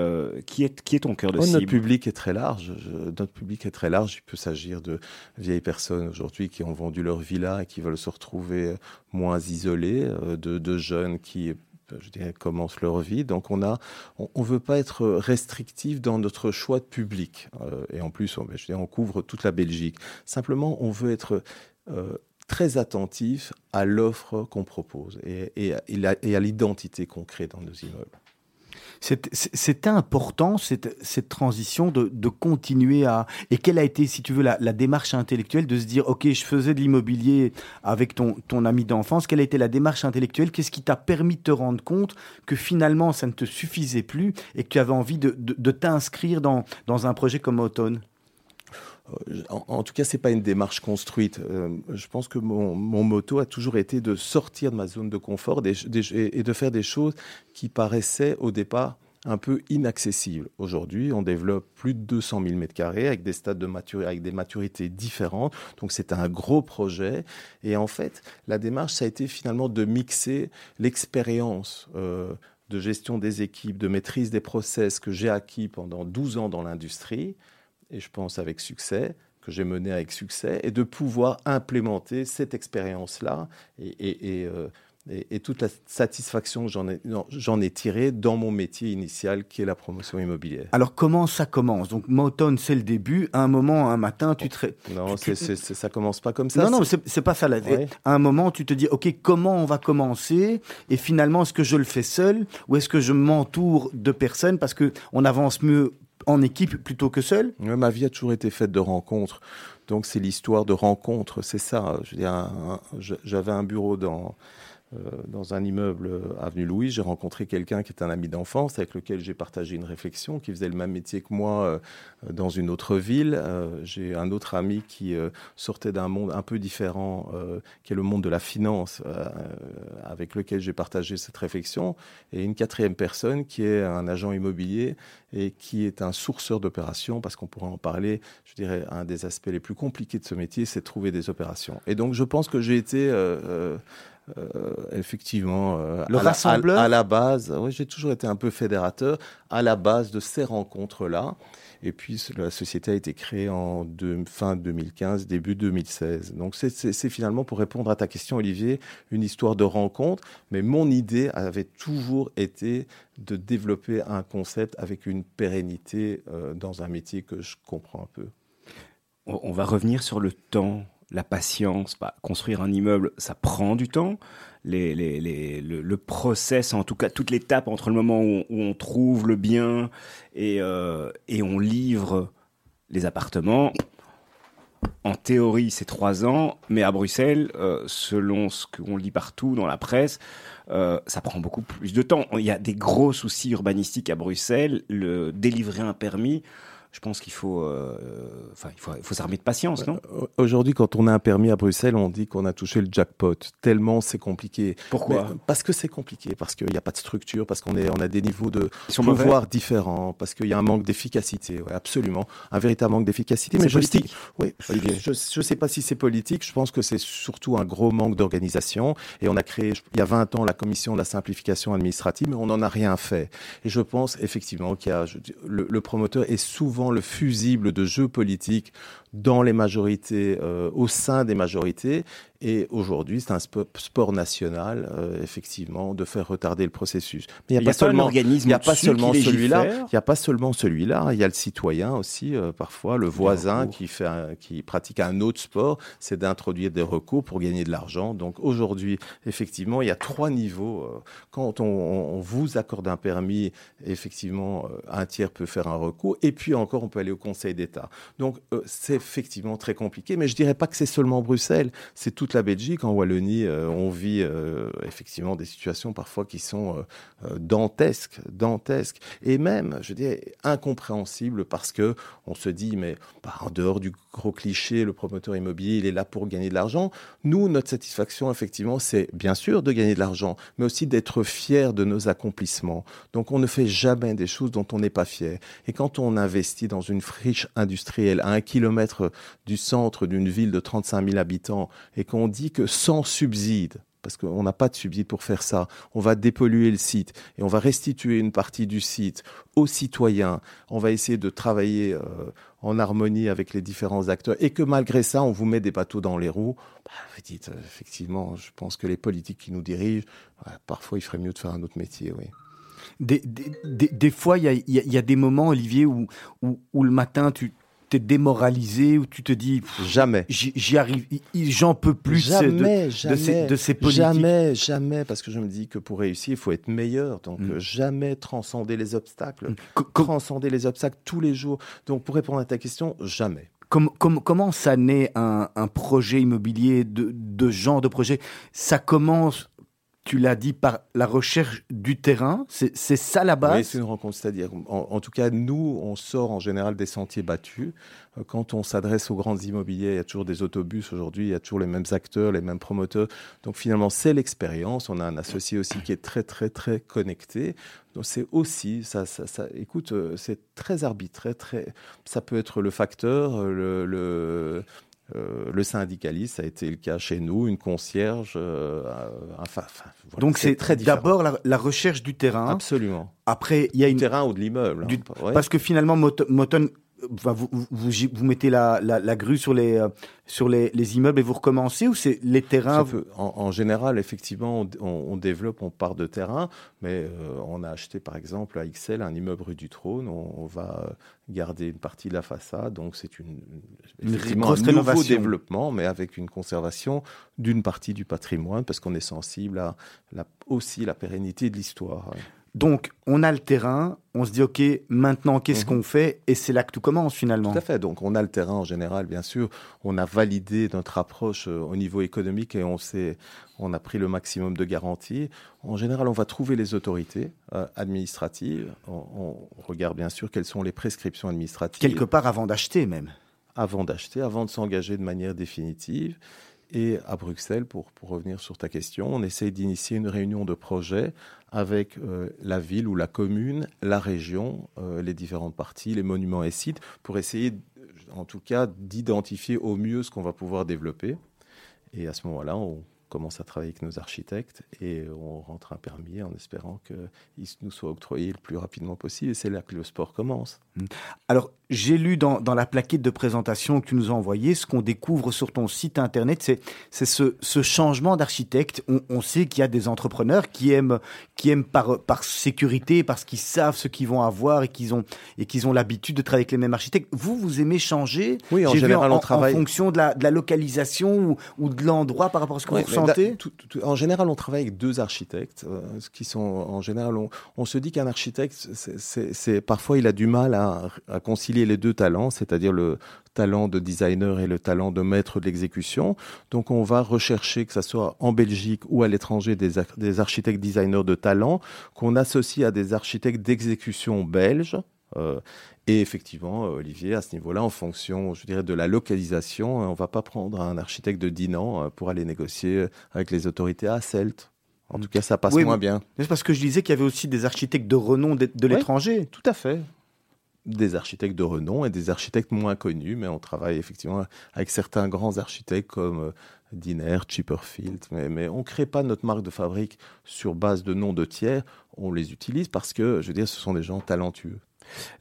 qui, est, qui est ton cœur de oh, cible? Notre public est très large. notre public est très large. Il peut s'agir de vieilles personnes aujourd'hui qui ont vendu leur villa et qui veulent se retrouver moins isolées, de, de jeunes qui je dirais, commencent leur vie. Donc on a, on, veut pas être restrictif dans notre choix de public. Euh, et en plus, on, je on couvre toute la Belgique. Simplement, on veut être euh, très attentif à l'offre qu'on propose et, et à l'identité qu'on crée dans nos immeubles. C'était important, cette, transition, de, continuer à... Et quelle a été, si tu veux, la, démarche intellectuelle de se dire, OK, je faisais de l'immobilier avec ton, ami d'enfance, quelle a été la démarche intellectuelle? Qu'est-ce qui t'a permis de te rendre compte que finalement, ça ne te suffisait plus et que tu avais envie de, t'inscrire dans, dans un projet comme Automne? Euh, en, tout cas, c'est pas une démarche construite. Euh, je pense que mon, mon, motto a toujours été de sortir de ma zone de confort et de faire des choses qui paraissaient au départ un peu inaccessibles. Aujourd'hui, on développe plus de 200 000 mètres carrés avec des stades de maturité, maturités différentes. Donc, c'est un gros projet. Et en fait, la démarche, ça a été finalement de mixer l'expérience euh, de gestion des équipes, de maîtrise des process que j'ai acquis pendant 12 ans dans l'industrie et je pense avec succès, que j'ai mené avec succès, et de pouvoir implémenter cette expérience-là et, et, euh, toute la satisfaction que j'en ai, ai tirée dans mon métier initial qui est la promotion immobilière. Alors comment ça commence? Donc Moton, c'est le début. À un moment, un matin, tu te... Non, tu... c'est, ça commence pas comme ça. Non, non, c'est, pas ça. À un moment, tu te dis, OK, comment on va commencer? Et finalement, est-ce que je le fais seul ou est-ce que je m'entoure de personnes? Parce que on avance mieux en équipe plutôt que seul Ma vie a toujours été faite de rencontres. Donc c'est l'histoire de rencontres, c'est ça. J'avais un bureau dans dans un immeuble euh, avenue Louis, j'ai rencontré quelqu'un qui est un ami d'enfance avec lequel j'ai partagé une réflexion, qui faisait le même métier que moi euh, dans une autre ville. j'ai un autre ami qui sortait d'un monde un peu différent, qui est le monde de la finance, avec lequel j'ai partagé cette réflexion. Et une quatrième personne qui est un agent immobilier et qui est un sourceur d'opérations, parce qu'on pourrait en parler, je dirais, un des aspects les plus compliqués de ce métier, c'est de trouver des opérations. Et donc je pense que j'ai été... Euh, effectivement, euh, le à, rassembleur la, à, la base, oui, j'ai toujours été un peu fédérateur à la base de ces rencontres-là. Et puis la société a été créée en fin 2015, début 2016. Donc c'est finalement pour répondre à ta question, Olivier, une histoire de rencontre. Mais mon idée avait toujours été de développer un concept avec une pérennité euh, dans un métier que je comprends un peu. On va revenir sur le temps la patience. Bah, construire un immeuble, ça prend du temps. Les, le, process, en tout cas toute l'étape entre le moment où, on trouve le bien et, euh, et on livre les appartements, en théorie, c'est trois ans, mais à Bruxelles, euh, selon ce qu'on lit partout dans la presse, euh, ça prend beaucoup plus de temps. Il y a des gros soucis urbanistiques à Bruxelles. Le délivrer un permis, je pense qu'il faut, euh, enfin, il faut, il faut s'armer de patience, non? Aujourd'hui, quand on a un permis à Bruxelles, on dit qu'on a touché le jackpot. Tellement c'est compliqué. Pourquoi? Parce que c'est compliqué, parce qu'il n'y a pas de structure, parce qu'on est, on a des niveaux de pouvoir différents, parce qu'il y a un manque d'efficacité. Ouais, absolument, un véritable manque d'efficacité. Mais politique. oui, je ne sais pas si c'est politique. Je pense que c'est surtout un gros manque d'organisation. Et on a créé, il y a 20 ans, la commission de la simplification administrative, mais on n'en a rien fait. Et je pense effectivement qu'il y a, le, le promoteur est souvent le fusible de jeux politiques dans les majorités, euh, au sein des majorités. Et aujourd'hui, c'est un sport national, euh, effectivement, de faire retarder le processus. Mais il n'y a, pas seulement, il y a pas seulement celui-là. Il n'y a pas seulement celui-là. Il y a le citoyen aussi, euh, parfois le voisin qui fait, qui pratique un autre sport, c'est d'introduire des recours pour gagner de l'argent. Donc aujourd'hui, effectivement, il y a trois niveaux. Quand on, on vous accorde un permis, effectivement, un tiers peut faire un recours. Et puis encore, on peut aller au Conseil d'État. Donc c'est effectivement très compliqué, mais je dirais pas que c'est seulement Bruxelles, c'est toute la Belgique. En Wallonie, euh, on vit euh, effectivement des situations parfois qui sont euh, dantesques, dantesques, et même, je dirais, incompréhensibles parce que on se dit, mais bah, en dehors du gros cliché, le promoteur immobilier, il est là pour gagner de l'argent. Nous, notre satisfaction, effectivement, c'est bien sûr de gagner de l'argent, mais aussi d'être fier de nos accomplissements. Donc, on ne fait jamais des choses dont on n'est pas fier. Et quand on investit dans une friche industrielle à un kilomètre du centre d'une ville de 35 000 habitants et qu'on dit que sans subside, parce qu'on n'a pas de subside pour faire ça. On va dépolluer le site et on va restituer une partie du site aux citoyens. On va essayer de travailler euh, en harmonie avec les différents acteurs et que malgré ça, on vous met des bateaux dans les roues. Bah, vous dites, euh, effectivement, je pense que les politiques qui nous dirigent, parfois, il ferait mieux de faire un autre métier, oui. Des, des, fois, il y a, des moments, Olivier, où, où le matin, tu, t'es démoralisé ou tu te dis jamais. j'y arrive j'en peux plus jamais, de, jamais, ces, de, ces, politiques. Jamais jamais. Parce que je me dis que pour réussir il faut être meilleur. Donc mm. jamais transcender les obstacles. Mm. transcender les obstacles tous les jours. Donc pour répondre à ta question jamais. Comment ça naît un, un projet immobilier de, de genre de projet? Ça commence tu l'as dit, par la recherche du terrain. C'est ça la base? Oui, c'est une rencontre. C'est-à-dire, en, tout cas, nous, on sort en général des sentiers battus. Euh, quand on s'adresse aux grands immobiliers, il y a toujours des autobus aujourd'hui, il y a toujours les mêmes acteurs, les mêmes promoteurs. Donc finalement, c'est l'expérience. On a un associé aussi qui est très, très, très connecté. Donc c'est aussi, ça, écoute, euh, c'est très arbitraire. Très, ça peut être le facteur, le, le euh, le syndicaliste, ça a été le cas chez nous, une concierge. Euh, enfin, Donc c'est très d'abord la, recherche du terrain. Absolument. Après, il y a une terrain ou de l'immeuble. Hein, parce que finalement, Moton vous, vous, mettez la, la, grue sur les, euh, sur les, les, immeubles et vous recommencez ou c'est les terrains en, général, effectivement, on, développe, on part de terrain, mais euh, on a acheté par exemple à XL un immeuble rue du Trône. On, va garder une partie de la façade, donc c'est une, effectivement un nouveau développement, mais avec une conservation d'une partie du patrimoine parce qu'on est sensible à la, aussi la pérennité de l'histoire. Donc, on a le terrain, on se dit, OK, maintenant, qu'est-ce mhm. qu'on fait? Et c'est là que tout commence finalement. Tout à fait. Donc, on a le terrain en général, bien sûr. On a validé notre approche euh, au niveau économique et on, on a pris le maximum de garanties. En général, on va trouver les autorités euh, administratives. On, regarde bien sûr quelles sont les prescriptions administratives. Quelque part avant d'acheter même. Avant d'acheter, avant de s'engager de manière définitive. Et à Bruxelles, pour, pour revenir sur ta question, on essaie d'initier une réunion de projet avec euh, la ville ou la commune, la région, euh, les différentes parties, les monuments et sites, pour essayer, en tout cas, d'identifier au mieux ce qu'on va pouvoir développer. Et à ce moment-là, on commence à travailler avec nos architectes et on rentre un permis en espérant qu'il nous soit octroyé le plus rapidement possible. Et c'est là que le sport commence. Alors, j'ai lu dans, dans, la plaquette de présentation que tu nous as envoyée, ce qu'on découvre sur ton site internet, c'est, ce, ce, changement d'architecte. On, on sait qu'il y a des entrepreneurs qui aiment, qui aiment par, par sécurité, parce qu'ils savent ce qu'ils vont avoir et qu'ils ont, et qu'ils ont l'habitude de travailler avec les mêmes architectes. Vous, vous aimez changer? Oui, en général, on travaille. En fonction de la, de la localisation ou, ou, de l'endroit par rapport à ce En général, on travaille avec deux architectes, euh, qui sont, en général, on, on se dit qu'un architecte, c'est, parfois, il a du mal à, à concilier les deux talents, c'est-à-dire le talent de designer et le talent de maître de l'exécution. Donc on va rechercher, que ce soit en Belgique ou à l'étranger, des, des architectes designers de talent qu'on associe à des architectes d'exécution belges et effectivement, Olivier, à ce niveau-là, en fonction, je dirais, de la localisation, on ne va pas prendre un architecte de Dinan pour aller négocier avec les autorités à Celt. En tout cas, ça passe moins bien. C'est parce que je disais qu'il y avait aussi des architectes de renom de, l'étranger. Tout à fait. Des architectes de renom et des architectes moins connus, mais on travaille effectivement avec certains grands architectes comme euh, Diner, Chipperfield, mais, mais on ne crée pas notre marque de fabrique sur base de noms de tiers, on les utilise parce que, je veux dire, ce sont des gens talentueux.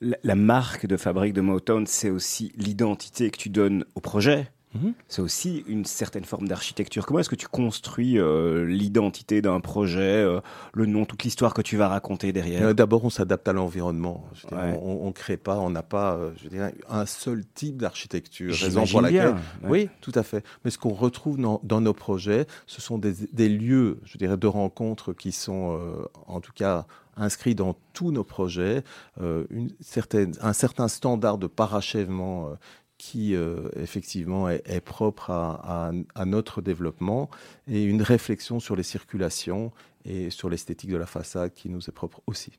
La, marque de fabrique de Motown, c'est aussi l'identité que tu donnes au projet. Mhm. C'est aussi une certaine forme d'architecture. Comment est-ce que tu construis euh, l'identité d'un projet, euh, le nom, toute l'histoire que tu vas raconter derrière? Euh, D'abord, on s'adapte à l'environnement. On ne crée pas, on n'a pas je un seul type d'architecture. Raison pour laquelle. Oui, tout à fait. Mais ce qu'on retrouve dans, nos projets, ce sont des, des, lieux je dirais, de rencontres qui sont, en tout cas, inscrits dans tous nos projets, une certaine, un certain standard de parachèvement qui euh, effectivement est, propre à, notre développement et une réflexion sur les circulations et sur l'esthétique de la façade qui nous est propre aussi.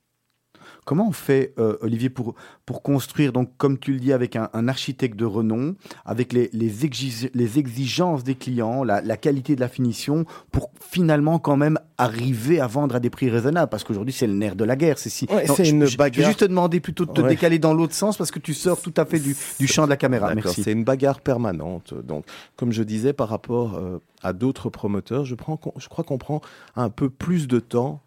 Comment on fait, euh, Olivier, pour, pour construire, donc, comme tu le dis, avec un, architecte de renom, avec les, les, exigences des clients, la, qualité de la finition, pour finalement quand même arriver à vendre à des prix raisonnables? Parce qu'aujourd'hui, c'est le nerf de la guerre. C'est si. c'est une bagarre. Je vais juste te demander plutôt de te décaler dans l'autre sens parce que tu sors tout à fait du, du champ de la caméra. Merci. C'est une bagarre permanente. Donc, comme je disais, par rapport euh, à d'autres promoteurs, je, prends, je crois qu'on prend un peu plus de temps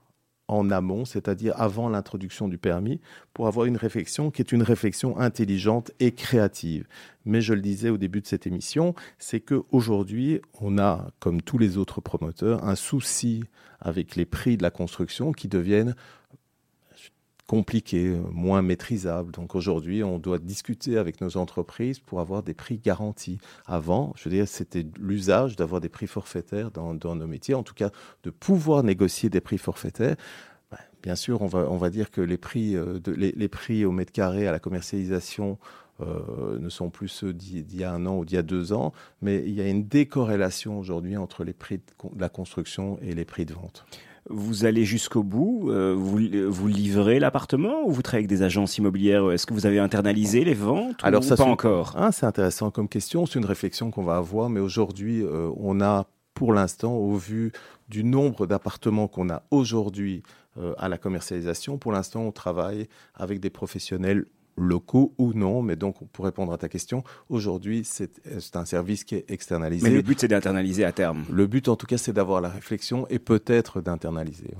en amont, c'est-à-dire avant l'introduction du permis, pour avoir une réflexion qui est une réflexion intelligente et créative. Mais je le disais au début de cette émission, c'est qu'aujourd'hui, on a, comme tous les autres promoteurs, un souci avec les prix de la construction qui deviennent compliqués, moins maîtrisables. Donc aujourd'hui, on doit discuter avec nos entreprises pour avoir des prix garantis. Avant, je veux dire, c'était l'usage d'avoir des prix forfaitaires dans, nos métiers, en tout cas de pouvoir négocier des prix forfaitaires. Ben, bien sûr, on va, on va dire que les prix, euh, de, les, prix au mètre carré à la commercialisation euh, ne sont plus ceux d'il y a un an ou d'il y a deux ans, mais il y a une décorrélation aujourd'hui entre les prix de la construction et les prix de vente vous allez jusqu'au bout, euh, vous, vous livrez l'appartement ou vous travaillez avec des agences immobilières? Est-ce que vous avez internalisé les ventes Alors, ou ça, pas encore? Ah, C'est intéressant comme question, c'est une réflexion qu'on va avoir, mais aujourd'hui, euh, on a pour l'instant, au vu du nombre d'appartements qu'on a aujourd'hui euh, à la commercialisation, pour l'instant, on travaille avec des professionnels locaux ou non. Mais donc, pour répondre à ta question, aujourd'hui, c'est un service qui est externalisé. Mais le but, c'est d'internaliser à terme. Le but, en tout cas, c'est d'avoir la réflexion et peut-être d'internaliser.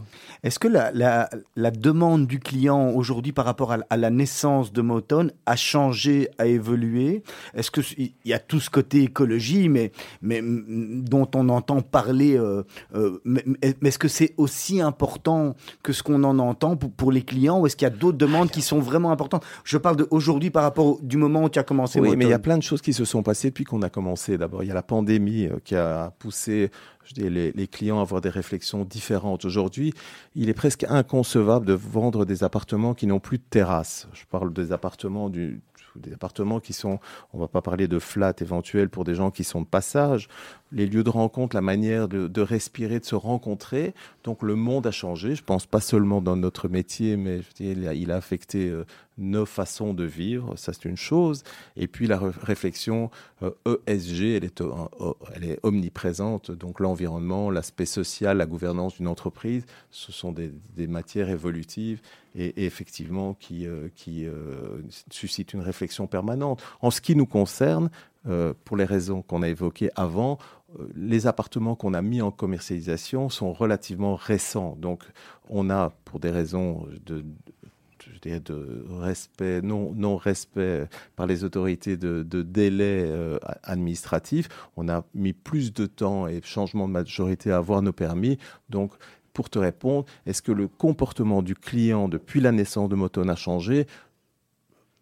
Est-ce que la, la, demande du client aujourd'hui par rapport à, la naissance de Moton a changé, a évolué? Est-ce qu'il y a tout ce côté écologie, mais, mais dont on entend parler euh, euh, mais, est-ce que c'est aussi important que ce qu'on en entend pour, pour les clients ou est-ce qu'il y a d'autres demandes qui sont vraiment importantes? Je parle aujourd'hui par rapport du moment où tu as commencé Oui, mais il y a plein de choses qui se sont passées depuis qu'on a commencé. D'abord, il y a la pandémie euh, qui a poussé je dis, les, clients avoir des réflexions différentes. Aujourd'hui, il est presque inconcevable de vendre des appartements qui n'ont plus de terrasse. Je parle des appartements des appartements qui sont, on va pas parler de flat éventuels pour des gens qui sont de passage, les lieux de rencontre, la manière de, respirer, de se rencontrer. Donc le monde a changé. Je pense pas seulement dans notre métier, mais il, a, affecté euh, nos façons de vivre. Ça c'est une chose. Et puis la réflexion ESG, euh, elle est, euh, elle est omniprésente. Donc l'environnement, l'aspect social, la gouvernance d'une entreprise, ce sont des, matières évolutives et, effectivement qui, qui suscitent une réflexion permanente. En ce qui nous concerne, pour les raisons qu'on a évoquées avant, les appartements qu'on a mis en commercialisation sont relativement récents. Donc, on a, pour des raisons de, de respect, non, non respect par les autorités de, délai euh, administratif, on a mis plus de temps et changement de majorité à avoir nos permis. Donc, pour te répondre, est-ce que le comportement du client depuis la naissance de Moton a changé?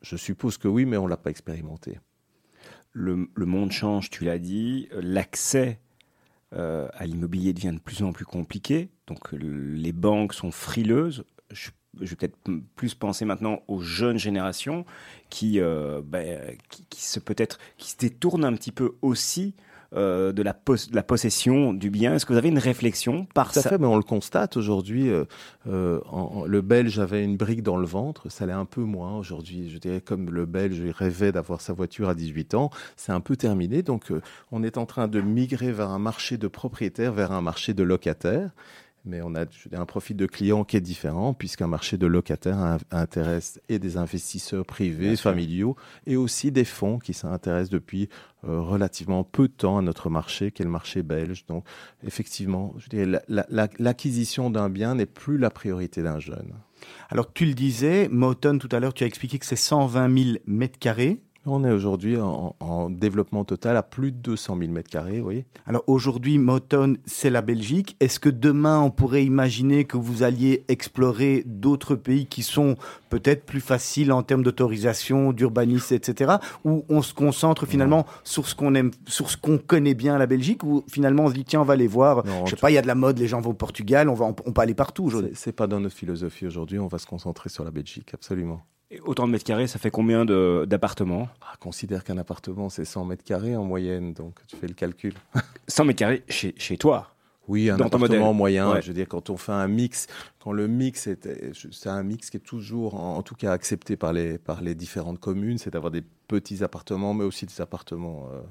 Je suppose que oui, mais on ne l'a pas expérimenté. Le, monde change, tu l'as dit, l'accès euh, à l'immobilier devient de plus en plus compliqué, donc les banques sont frileuses. Je, vais peut-être plus penser maintenant aux jeunes générations qui, euh, qui, se peut-être qui se détournent un petit peu aussi euh, de, la la possession du bien. Est-ce que vous avez une réflexion par ça à fait, mais on le constate aujourd'hui. Euh, euh, le Belge avait une brique dans le ventre, ça l'est un peu moins aujourd'hui. Je dirais comme le Belge rêvait d'avoir sa voiture à 18 ans, c'est un peu terminé. Donc on est en train de migrer vers un marché de propriétaires, vers un marché de locataires mais on a un profil de client qui est différent puisqu'un marché de locataires intéresse et des investisseurs privés, familiaux, et aussi des fonds qui s'intéressent depuis euh, relativement peu de temps à notre marché, qui est le marché belge. Donc, effectivement, l'acquisition d'un bien n'est plus la priorité d'un jeune. Alors, tu le disais, Moton, tout à l'heure, tu as expliqué que c'est 120 000 mètres carrés. On est aujourd'hui en, développement total à plus de 200 000 mètres carrés, oui. Alors aujourd'hui, Moton, c'est la Belgique. Est-ce que demain, on pourrait imaginer que vous alliez explorer d'autres pays qui sont peut-être plus faciles en termes d'autorisation, d'urbanisme, etc. Ou on se concentre finalement sur ce qu'on aime, sur ce qu'on connaît bien la Belgique, ou finalement on se dit tiens, on va aller voir. Je je sais pas, il y a de la mode, les gens vont au Portugal, on va, on peut aller partout aujourd'hui. C'est pas dans notre philosophie aujourd'hui. On va se concentrer sur la Belgique, absolument. Et autant de mètres carrés, ça fait combien d'appartements ah, Considère qu'un appartement, c'est 100 mètres carrés en moyenne, donc tu fais le calcul. *laughs* 100 mètres carrés chez, chez toi oui, un appartement moyen. Je veux dire, quand on fait un mix, quand le mix est, c'est un mix qui est toujours, en, tout cas, accepté par les par les différentes communes, c'est d'avoir des petits appartements, mais aussi des appartements euh,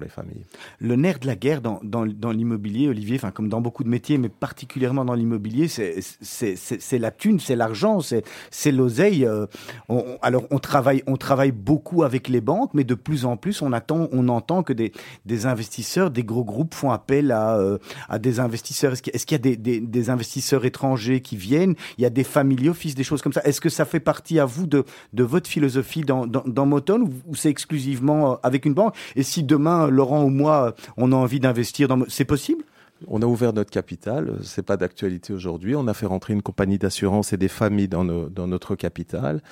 les familles. Le nerf de la guerre dans, dans, l'immobilier, Olivier, enfin comme dans beaucoup de métiers, mais particulièrement dans l'immobilier, c'est la thune, c'est l'argent, c'est l'oseille. Euh, alors on travaille, on travaille beaucoup avec les banques, mais de plus en plus on, attend, on entend que des, des investisseurs, des gros groupes font appel à, euh, à des investisseurs. Est-ce qu'il est y a des, des, investisseurs étrangers qui viennent? Il y a des family office, des choses comme ça. Est-ce que ça fait partie à vous de, de votre philosophie dans, dans, Moton ou c'est exclusivement euh, avec une banque? Et si demain Laurent ou moi, on a envie d'investir dans... C'est possible? On a ouvert notre capital, c'est pas d'actualité aujourd'hui. On a fait rentrer une compagnie d'assurance et des familles dans, notre capital.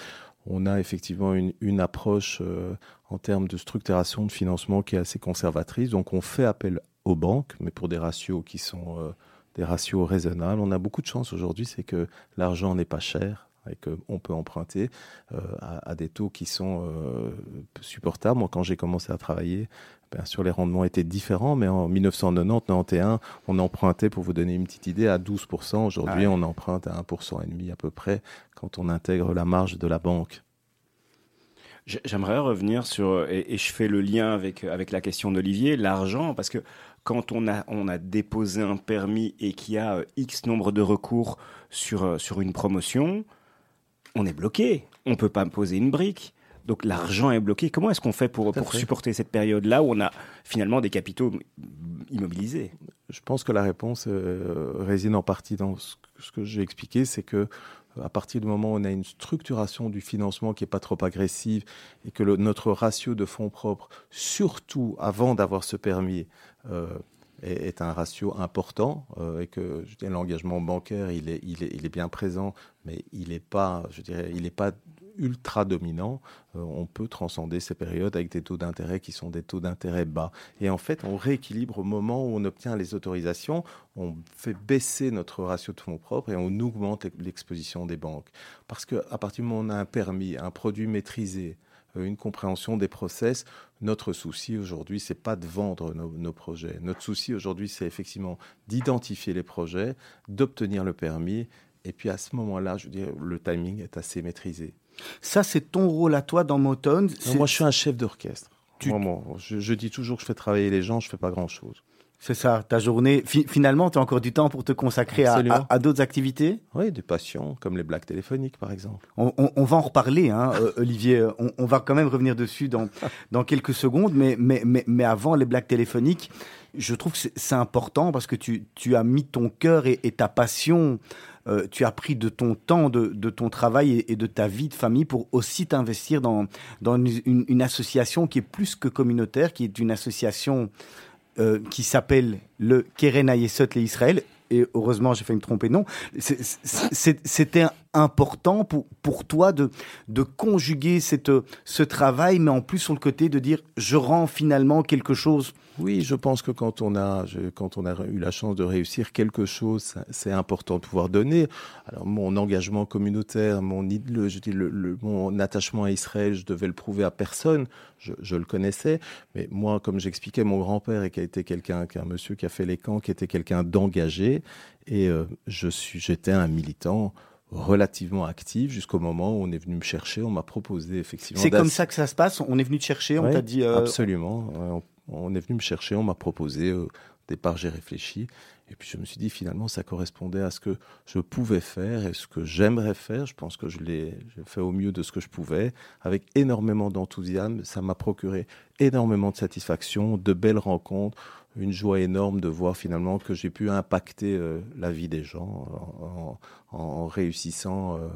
On a effectivement une, approche euh, en termes de structuration de financement qui est assez conservatrice. Donc on fait appel aux banques, mais pour des ratios qui sont euh, des ratios raisonnables. On a beaucoup de chance aujourd'hui, c'est que l'argent n'est pas cher et qu'on peut emprunter euh, à, des taux qui sont supportables. Moi, quand j'ai commencé à travailler, Bien sûr, les rendements étaient différents, mais en 1990-91, on empruntait, pour vous donner une petite idée, à 12%. Aujourd'hui, on emprunte à 1,5% à peu près quand on intègre la marge de la banque. J'aimerais revenir sur, et, je fais le lien avec, avec la question d'Olivier, l'argent, parce que quand on a, on a déposé un permis et qu'il y a euh, X nombre de recours sur, euh, sur une promotion, on est bloqué. On ne peut pas poser une brique. Donc l'argent est bloqué. Comment est-ce qu'on fait pour, pour supporter cette période-là où on a finalement des capitaux immobilisés? Je pense que la réponse euh, réside en partie dans ce, que j'ai expliqué, c'est que à partir du moment où on a une structuration du financement qui n'est pas trop agressive et que notre ratio de fonds propres, surtout avant d'avoir ce permis, euh, est, un ratio important euh, et que l'engagement bancaire il est, il, est, bien présent, mais il n'est pas, je dirais, il pas ultra dominant, euh, on peut transcender ces périodes avec des taux d'intérêt qui sont des taux d'intérêt bas. Et en fait, on rééquilibre au moment où on obtient les autorisations, on fait baisser notre ratio de fonds propres et on augmente l'exposition des banques. Parce qu'à partir du moment où on a un permis, un produit maîtrisé, une compréhension des process. Notre souci aujourd'hui, c'est pas de vendre nos, nos projets. Notre souci aujourd'hui, c'est effectivement d'identifier les projets, d'obtenir le permis. Et puis à ce moment-là, je veux dire, le timing est assez maîtrisé. Ça, c'est ton rôle à toi dans Moton. Moi, je suis un chef d'orchestre. je, dis toujours que je fais travailler les gens, je fais pas grand-chose. C'est ça, ta journée. finalement, tu as encore du temps pour te consacrer à, d'autres activités? Oui, des passions, comme les blagues téléphoniques, par exemple. On, va en reparler, hein, euh, Olivier. On, va quand même revenir dessus dans, dans quelques secondes. Mais, mais, mais, mais avant les blagues téléphoniques, je trouve que c'est important parce que tu, tu, as mis ton cœur et, ta passion, euh, tu as pris de ton temps, de, de ton travail et, de ta vie de famille pour aussi t'investir dans, dans une, une, association qui est plus que communautaire, qui est une association euh, qui s'appelle le Keren Ayesot les Israël. Et heureusement, j'ai fait me tromper de nom. C'était important pour, toi de, conjuguer cette, ce travail, mais en plus sur le côté de dire je rends finalement quelque chose oui, je pense que quand on a quand on a eu la chance de réussir quelque chose, c'est important de pouvoir donner. Alors mon engagement communautaire, mon attachement à Israël, je devais le prouver à personne. Je, le connaissais, mais moi, comme j'expliquais, mon grand-père qui a quelqu'un, un monsieur qui a fait les camps, qui était quelqu'un d'engagé, et euh, j'étais un militant relativement actif jusqu'au moment où on est venu me chercher, on m'a proposé effectivement. C'est comme ça que ça se passe. On est venu te chercher, on t'a dit. Euh... Absolument. On est venu me chercher, on m'a proposé. Au départ, j'ai réfléchi. Et puis je me suis dit, finalement, ça correspondait à ce que je pouvais faire et ce que j'aimerais faire. Je pense que je l'ai fait au mieux de ce que je pouvais, avec énormément d'enthousiasme. Ça m'a procuré énormément de satisfaction, de belles rencontres une joie énorme de voir finalement que j'ai pu impacter euh, la vie des gens en, réussissant euh,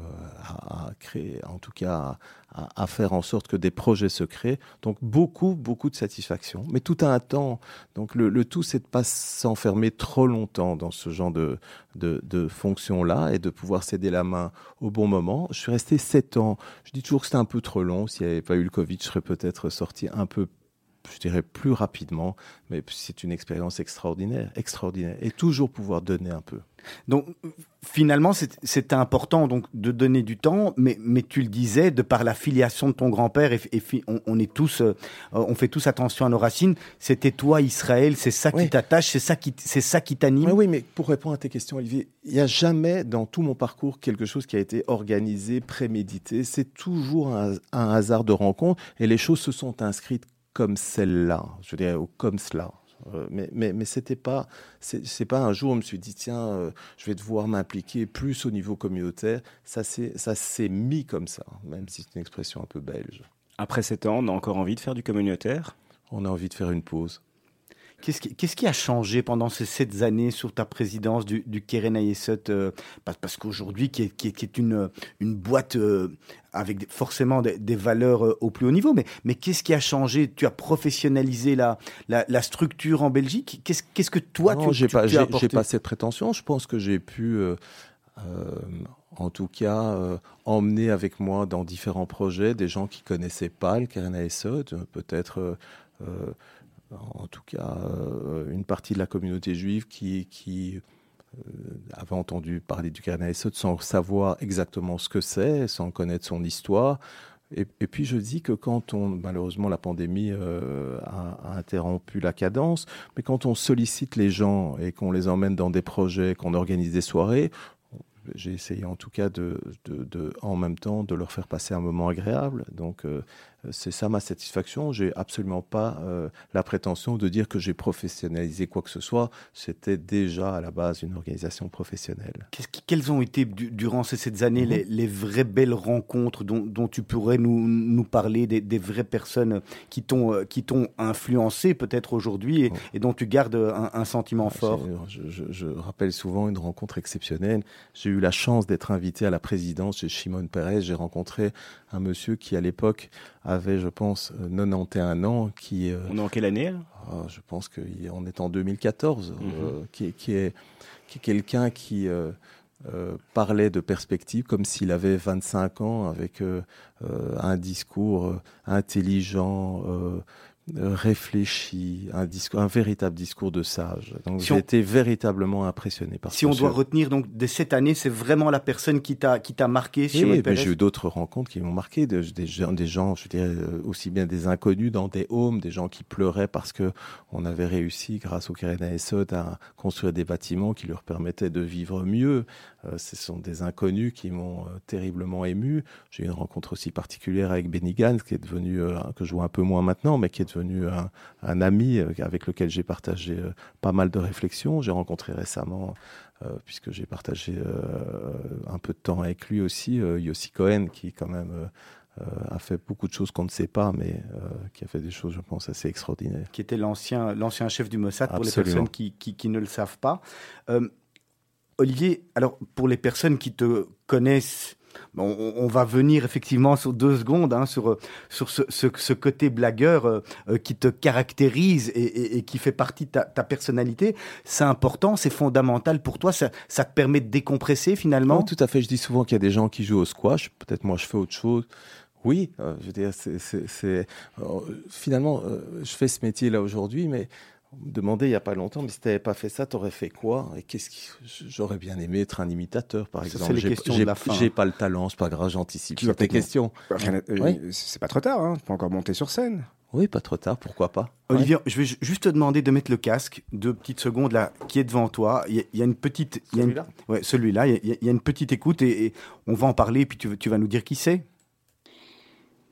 à, créer, en tout cas à, à, faire en sorte que des projets se créent. Donc beaucoup, beaucoup de satisfaction, mais tout a un temps. Donc le, tout, c'est de pas s'enfermer trop longtemps dans ce genre de, de, de fonction-là et de pouvoir céder la main au bon moment. Je suis resté sept ans. Je dis toujours que c'était un peu trop long. S'il n'y avait pas eu le Covid, je serais peut-être sorti un peu je dirais plus rapidement, mais c'est une expérience extraordinaire, extraordinaire, et toujours pouvoir donner un peu. Donc finalement, c'était important donc de donner du temps, mais, mais tu le disais, de par la filiation de ton grand-père, et, et on, on, est tous, euh, on fait tous attention à nos racines. C'était toi, Israël, c'est ça qui t'attache, c'est ça qui, c'est ça qui t'anime. Oui, oui, mais pour répondre à tes questions, Olivier, il n'y a jamais dans tout mon parcours quelque chose qui a été organisé, prémédité. C'est toujours un, un hasard de rencontre, et les choses se sont inscrites comme celle-là, je dirais, ou comme cela. Euh, mais mais, mais c'était pas c'est pas un jour où je me suis dit tiens euh, je vais devoir m'impliquer plus au niveau communautaire ça s'est mis comme ça même si c'est une expression un peu belge. Après sept ans on a encore envie de faire du communautaire? On a envie de faire une pause. Qu'est-ce qui, a changé pendant ces sept années sur ta présidence du, du Keren Ayesot euh, Parce, parce qu'aujourd'hui, qui est, qui, est, qui est, une, une boîte euh, avec forcément des, des valeurs euh, au plus haut niveau, mais, mais qu'est-ce qui a changé? Tu as professionnalisé la, la, la structure en Belgique? Qu'est-ce, qu'est-ce que toi, non, tu, j'ai pas, j'ai, j'ai pas cette prétention. Je pense que j'ai pu... En tout cas, emmener avec moi dans différents projets des gens qui connaissaient pas le Keren Ayesot, peut-être en tout cas euh, une partie de la communauté juive qui, euh, avait entendu parler du Esot sans savoir exactement ce que c'est, sans connaître son histoire. Et, puis je dis que quand on, malheureusement la pandémie euh, a, interrompu la cadence, mais quand on sollicite les gens et qu'on les emmène dans des projets, qu'on organise des soirées, j'ai essayé en tout cas de, en même temps de leur faire passer un moment agréable. Donc c'est ça ma satisfaction. J'ai absolument pas euh, la prétention de dire que j'ai professionnalisé quoi que ce soit. C'était déjà à la base une organisation professionnelle. Qu quelles ont été durant ces sept années -hmm. les, les, vraies belles rencontres dont, dont tu pourrais nous, nous parler, des, des, vraies personnes qui t'ont euh, qui t'ont influencé peut-être aujourd'hui et, oh. et, dont tu gardes un, un sentiment ah, fort? je, je, je, rappelle souvent une rencontre exceptionnelle. J'ai eu la chance d'être invité à la présidence chez Shimon Peres. J'ai rencontré un monsieur qui à l'époque avait, je pense, 91 ans. Qui, On est en quelle année oh, Je pense qu'on est en 2014, mm -hmm. euh, qui, qui, est, qui est quelqu'un qui euh, euh, parlait de perspective comme s'il avait 25 ans, avec euh, un discours intelligent, réfléchi, un, discours, un véritable discours de sage. Donc si j'ai on... été véritablement impressionné par Si on doit retenir donc de cette année, c'est vraiment la personne qui t'a qui t'a marqué. Oui, oui mais j'ai eu d'autres rencontres qui m'ont marqué, des, des, gens, des gens, je dirais aussi bien des inconnus dans des homes, des gens qui pleuraient parce que on avait réussi grâce au Keren Esod à construire des bâtiments qui leur permettaient de vivre mieux. Euh, ce sont des inconnus qui m'ont euh, terriblement ému. J'ai eu une rencontre aussi particulière avec Benny Gans, qui est devenu euh, que je vois un peu moins maintenant, mais qui est devenu un, un ami avec lequel j'ai partagé pas mal de réflexions. J'ai rencontré récemment euh, puisque j'ai partagé euh, un peu de temps avec lui aussi, euh, Yossi Cohen, qui quand même a fait beaucoup de choses qu'on ne sait pas, mais qui a fait des choses, je pense, assez extraordinaires. Qui était l'ancien chef du Mossad, pour les personnes qui, qui, qui, ne le savent pas. Olivier, alors pour les personnes qui te connaissent Bon, on, va venir effectivement sur deux secondes hein, sur, sur ce, ce, côté blagueur euh, euh, qui te caractérise et, qui fait partie de ta, personnalité. C'est important, c'est fondamental pour toi. Ça, te permet de décompresser finalement? tout à fait. Je dis souvent qu'il y a des gens qui jouent au squash. Peut-être moi je fais autre chose. Oui, euh, je veux dire, c'est finalement, je fais ce métier là aujourd'hui, mais on me demandait il n'y a pas longtemps, mais si tu n'avais pas fait ça, tu aurais fait quoi Et qu'est-ce qui... J'aurais bien aimé être un imitateur, par exemple. J'ai pas le talent, c'est pas grave, j'anticipe tes questions. Euh, c'est pas trop tard, hein. tu peux encore monter sur scène. Oui, pas trop tard, pourquoi pas. Olivier, je vais juste te demander de mettre le casque, deux petites secondes là, qui est devant toi. Il y, a une petite. Celui-là? Ouais, celui-là. Il, y, a une petite écoute et, on va en parler, puis tu, tu vas nous dire qui c'est.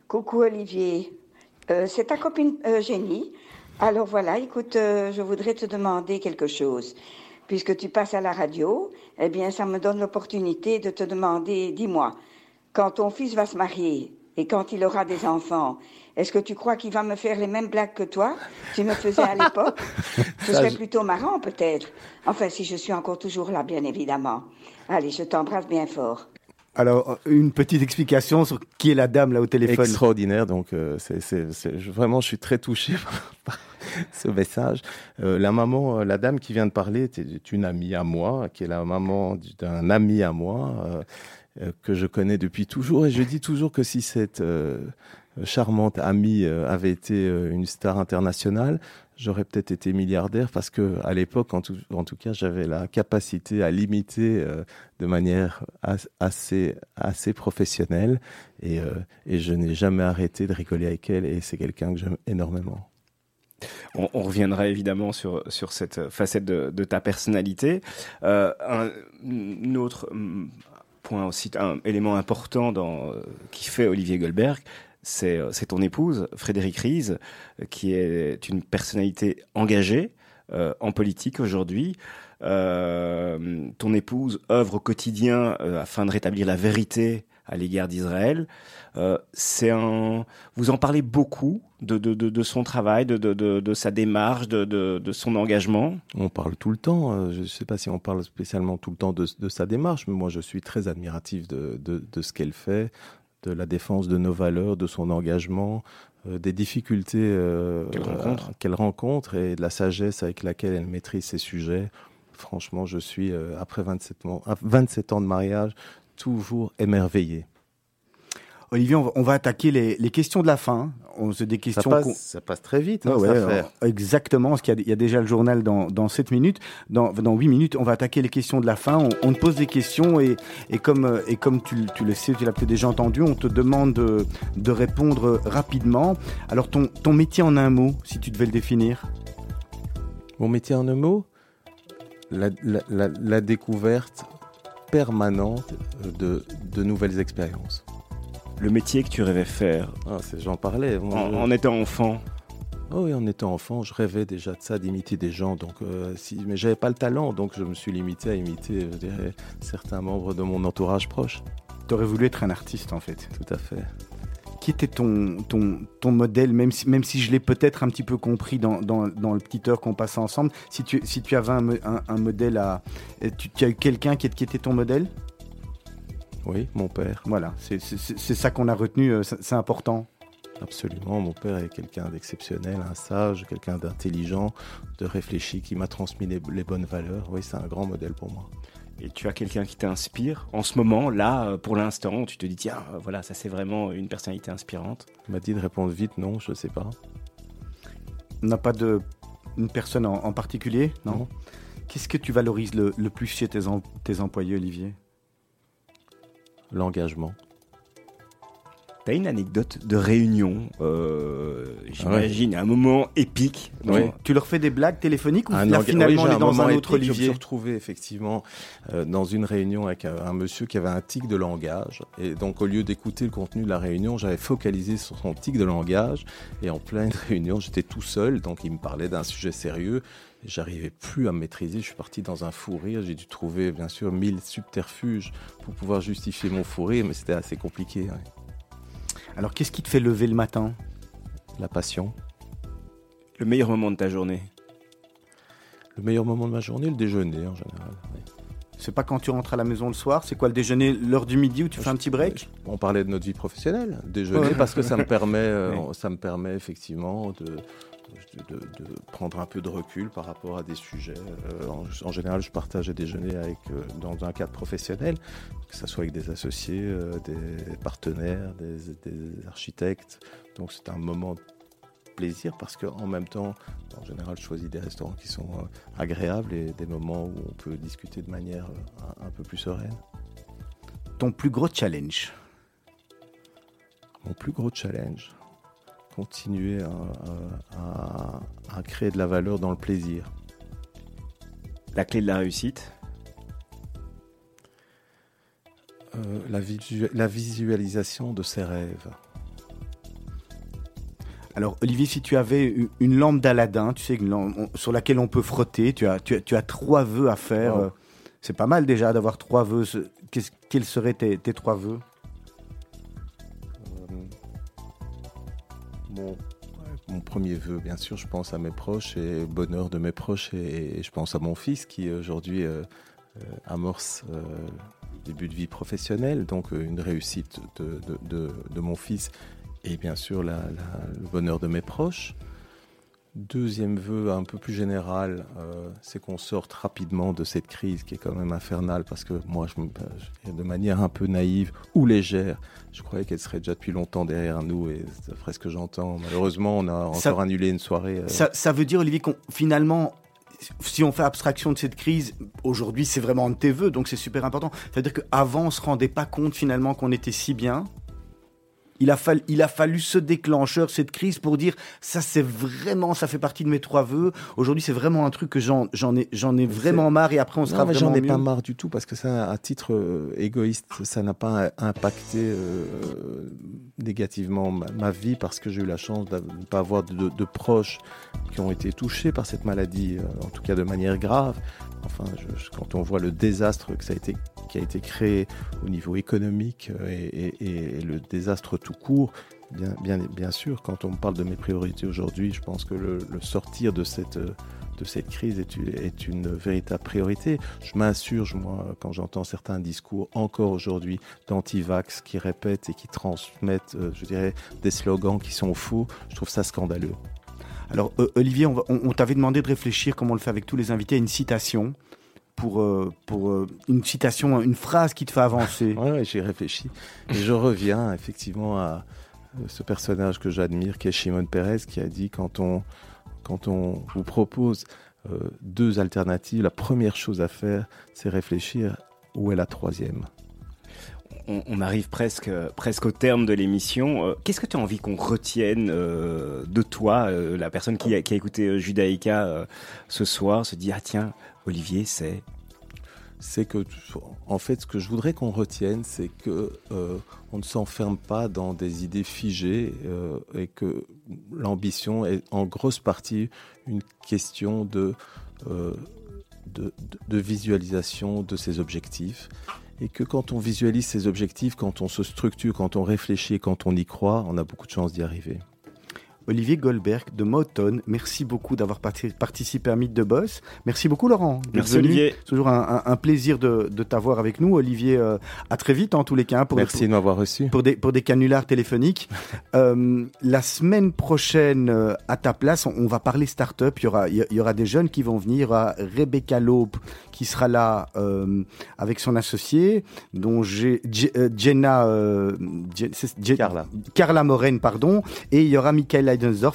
Coucou Olivier. Euh, c'est ta copine Eugénie. Alors voilà, écoute, euh, je voudrais te demander quelque chose. Puisque tu passes à la radio, eh bien, ça me donne l'opportunité de te demander, dis-moi, quand ton fils va se marier et quand il aura des enfants, est-ce que tu crois qu'il va me faire les mêmes blagues que toi Tu me faisais à *laughs* l'époque? Ce serait plutôt marrant, peut-être. Enfin, si je suis encore toujours là, bien évidemment. Allez, je t'embrasse bien fort. Alors, une petite explication sur qui est la dame là au téléphone. Extraordinaire, donc euh, c'est vraiment, je suis très touché *laughs* par *laughs* ce message. Euh, la maman, euh, la dame qui vient de parler est une amie à moi, qui est la maman d'un ami à moi que je connais depuis toujours, et je dis toujours que si cette charmante amie avait été une star internationale, j'aurais peut-être été milliardaire parce que à l'époque, en tout cas, j'avais la capacité à l'imiter euh, de manière assez, assez professionnelle et, euh, et je n'ai jamais arrêté de rigoler avec elle et c'est quelqu'un que j'aime énormément. On, reviendra évidemment sur, sur cette facette de, ta personnalité. Euh, un, autre mm, point aussi, un élément important dans, euh, qui fait Olivier Goldberg, euh, c'est ton épouse, Frédéric Ries, qui est une personnalité engagée en politique aujourd'hui. Ton épouse œuvre au quotidien afin de rétablir la vérité à l'égard d'Israël. c'est un, vous en parlez beaucoup de, son travail, de, sa démarche, de, son engagement. On parle tout le temps. Je ne sais pas si on parle spécialement tout le temps de, sa démarche, mais moi je suis très admiratif de, ce qu'elle fait, de la défense de nos valeurs, de son engagement, euh, des difficultés euh, qu'elle rencontre. et de la sagesse avec laquelle elle maîtrise ses sujets. Franchement, je suis, euh, après 27, 27 ans de mariage, toujours émerveillé. Olivier, on va, attaquer les, questions de la fin. On se des questions. Ça passe, très vite. Hein, exactement, parce qu'il y, a déjà le journal dans, dans 7 minutes. Dans, dans 8 minutes, on va attaquer les questions de la fin. On, te pose des questions et, et comme, et comme tu, tu le sais, tu l'as peut-être déjà entendu, on te demande de, de, répondre rapidement. Alors, ton, ton métier en un mot, si tu devais le définir Mon métier en un mot? La, la, la découverte permanente de, de nouvelles expériences le métier que tu rêvais faire ah, J'en parlais. en, étant enfant oh Oui, en étant enfant, je rêvais déjà de ça, d'imiter des gens. Donc, euh, si, mais j'avais pas le talent, donc je me suis limité à imiter, je dirais, certains membres de mon entourage proche. Tu aurais voulu être un artiste, en fait. Tout à fait. Qui était ton, ton, ton modèle, même si, même si je l'ai peut-être un petit peu compris dans, dans, dans le petit heure qu'on passait ensemble, si tu, si tu avais un, un, modèle à... Tu, tu as eu quelqu'un qui, qui était ton modèle? Oui, mon père. Voilà, c'est ça qu'on a retenu, euh, c'est important. Absolument, mon père est quelqu'un d'exceptionnel, un sage, quelqu'un d'intelligent, de réfléchi, qui m'a transmis les, bonnes valeurs. Oui, c'est un grand modèle pour moi. Et tu as quelqu'un qui t'inspire en ce moment, là, euh, pour l'instant, tu te dis, tiens, euh, voilà, ça c'est vraiment une personnalité inspirante Il m'a dit de répondre vite, non, je ne sais pas. On n'a pas de une personne en, particulier Non? Qu'est-ce que tu valorises le, plus chez tes, tes employés, Olivier? L'engagement. T'as une anecdote de réunion, euh, j'imagine, un moment épique. Tu leur fais des blagues téléphoniques ou finalement on est dans un autre Olivier Je me suis retrouvé effectivement euh, dans une réunion avec un, monsieur qui avait un tic de langage. Et donc au lieu d'écouter le contenu de la réunion, j'avais focalisé sur son tic de langage. Et en pleine *laughs* réunion, j'étais tout seul, donc il me parlait d'un sujet sérieux. J'arrivais plus à me maîtriser. Je suis parti dans un fou rire. J'ai dû trouver, bien sûr, mille subterfuges pour pouvoir justifier mon fou rire, mais c'était assez compliqué. Alors, qu'est-ce qui te fait lever le matin? La passion. Le meilleur moment de ta journée? Le meilleur moment de ma journée, le déjeuner en général. C'est pas quand tu rentres à la maison le soir, c'est quoi le déjeuner, l'heure du midi où tu fais un petit break? On parlait de notre vie professionnelle, déjeuner, parce que ça me *laughs* permet, euh, ça me permet effectivement de, de, prendre un peu de recul par rapport à des sujets. Euh, en, général, je partage à déjeuner avec, euh, dans un cadre professionnel, que ce soit avec des associés, euh, des partenaires, des, architectes. Donc c'est un moment de plaisir parce qu'en même temps, en général, je choisis des restaurants qui sont agréables et des moments où on peut discuter de manière un peu plus sereine. Ton plus gros challenge? Mon plus gros challenge? Continuer à, créer de la valeur dans le plaisir. La clé de la réussite? Euh, la, la visualisation de ses rêves. Alors Olivier, si tu avais une lampe d'Aladin, tu sais, sur laquelle on peut frotter, tu as, tu as, trois vœux à faire. Euh, c'est pas mal déjà d'avoir trois vœux. Quels seraient tes, tes trois vœux? Mon, premier vœu, bien sûr, je pense à mes proches et bonheur de mes proches et, je pense à mon fils qui aujourd'hui euh, euh, amorce euh, début de vie professionnelle, donc une réussite de, mon fils et bien sûr le bonheur de mes proches. Deuxième vœu un peu plus général, euh, c'est qu'on sorte rapidement de cette crise qui est quand même infernale parce que moi, je, de manière un peu naïve ou légère, je croyais qu'elle serait déjà depuis longtemps derrière nous et c'est ce que j'entends. Malheureusement, on a encore annulé une soirée. Euh. Ça, veut dire, Olivier, qu'on finalement, si on fait abstraction de cette crise, aujourd'hui, c'est vraiment un de tes vœux, donc c'est super important. C'est-à-dire qu'avant, on se rendait pas compte finalement qu'on était si bien il a, fallu, il a fallu ce déclencheur, cette crise pour dire ça c'est vraiment, ça fait partie de mes trois vœux. Aujourd'hui c'est vraiment un truc que j'en, ai, j'en ai vraiment marre et après on sera non, mais J'en ai pas marre du tout parce que ça, à titre euh, égoïste, ça n'a pas impacté euh, négativement ma, vie parce que j'ai eu la chance de ne pas avoir de, proches qui ont été touchés par cette maladie, euh, en tout cas de manière grave. Enfin, quand on voit le désastre que ça a été, qui a été créé au niveau économique et, le désastre tout court, bien, sûr, quand on parle de mes priorités aujourd'hui, je pense que le, sortir de cette, crise est, une véritable priorité. Je m'insurge, moi, quand j'entends certains discours, encore aujourd'hui, d'anti-vax qui répètent et qui transmettent, euh, je dirais, des slogans qui sont faux, je trouve ça scandaleux. Alors, Olivier, on, t'avait demandé de réfléchir, comme on le fait avec tous les invités, à une citation. Pour, euh, pour euh, une citation, une phrase qui te fait avancer. Oui, j'ai réfléchi. Et je reviens effectivement à ce personnage que j'admire, qui est Shimon Peres, qui a dit quand on, quand on vous propose deux alternatives, la première chose à faire, c'est réfléchir où est la troisième on, arrive presque, presque au terme de l'émission. Euh, qu'est-ce que tu as envie qu'on retienne euh, de toi, euh, la personne qui a, écouté Judaïka ce soir, se dit ah tiens, Olivier, c'est c'est que, en fait, ce que je voudrais qu'on retienne, c'est que on ne s'enferme pas dans des idées figées et que l'ambition est en grosse partie une question de, de, de visualisation de ses objectifs et que quand on visualise ses objectifs, quand on se structure, quand on réfléchit, quand on y croit, on a beaucoup de chances d'y arriver. Olivier Goldberg de Moton. Merci beaucoup d'avoir participé à Mythe de Boss. Merci beaucoup Laurent. Merci Olivier. C'est toujours un, plaisir de, t'avoir avec nous. Olivier, euh, à très vite en tous les cas. Pour, Merci de m'avoir reçu. Pour des, pour des canulars téléphoniques. *laughs* Euh, la semaine prochaine, euh, à ta place, on, va parler start-up. Il y, aura, il y aura des jeunes qui vont venir. Il y aura Rebecca Loeb qui sera là avec son associé, dont j'ai Jenna... Carla. Carla Moren, pardon. Et il y aura Michael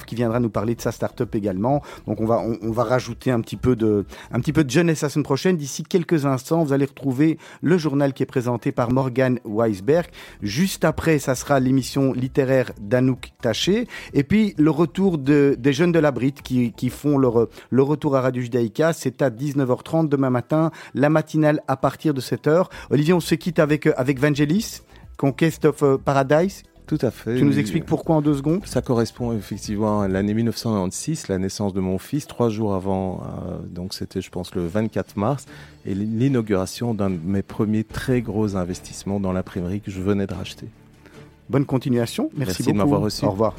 qui viendra nous parler de sa start-up également. Donc on va, on, va rajouter un petit peu de, un petit peu de jeunesse la semaine prochaine. D'ici quelques instants, vous allez retrouver le journal qui est présenté par Morgan Weisberg. Juste après, ça sera l'émission littéraire d'Anouk Taché. Et puis le retour de, des jeunes de la Brite qui, qui font leur, le retour à Radio Judaïka. C'est à 19h30 demain matin, la matinale à partir de 7h. Olivier, on se quitte avec, avec Vangelis. Conquest of Paradise, tout à fait. Tu nous expliques pourquoi en deux secondes? Ça correspond effectivement à l'année 1996, la naissance de mon fils, trois jours avant, euh, donc c'était je pense le 24 mars, et l'inauguration d'un de mes premiers très gros investissements dans l'imprimerie que je venais de racheter. Bonne continuation, merci, merci beaucoup. de m'avoir reçu. Au revoir.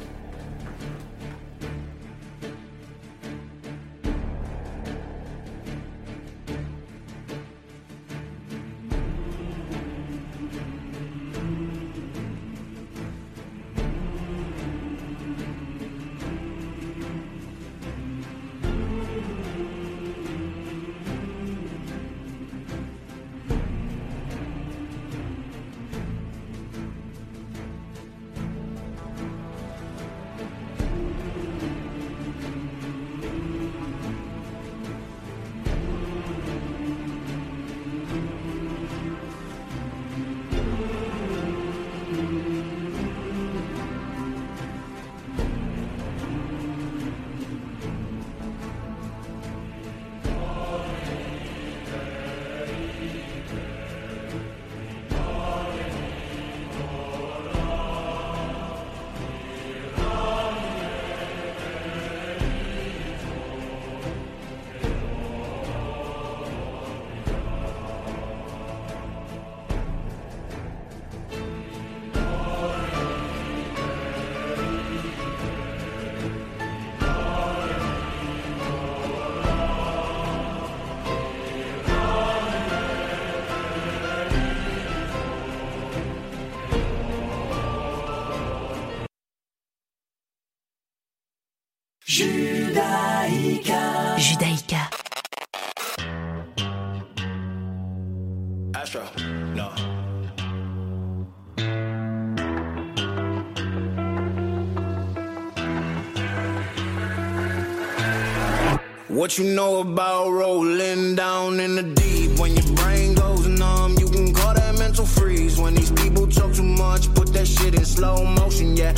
What you know about rolling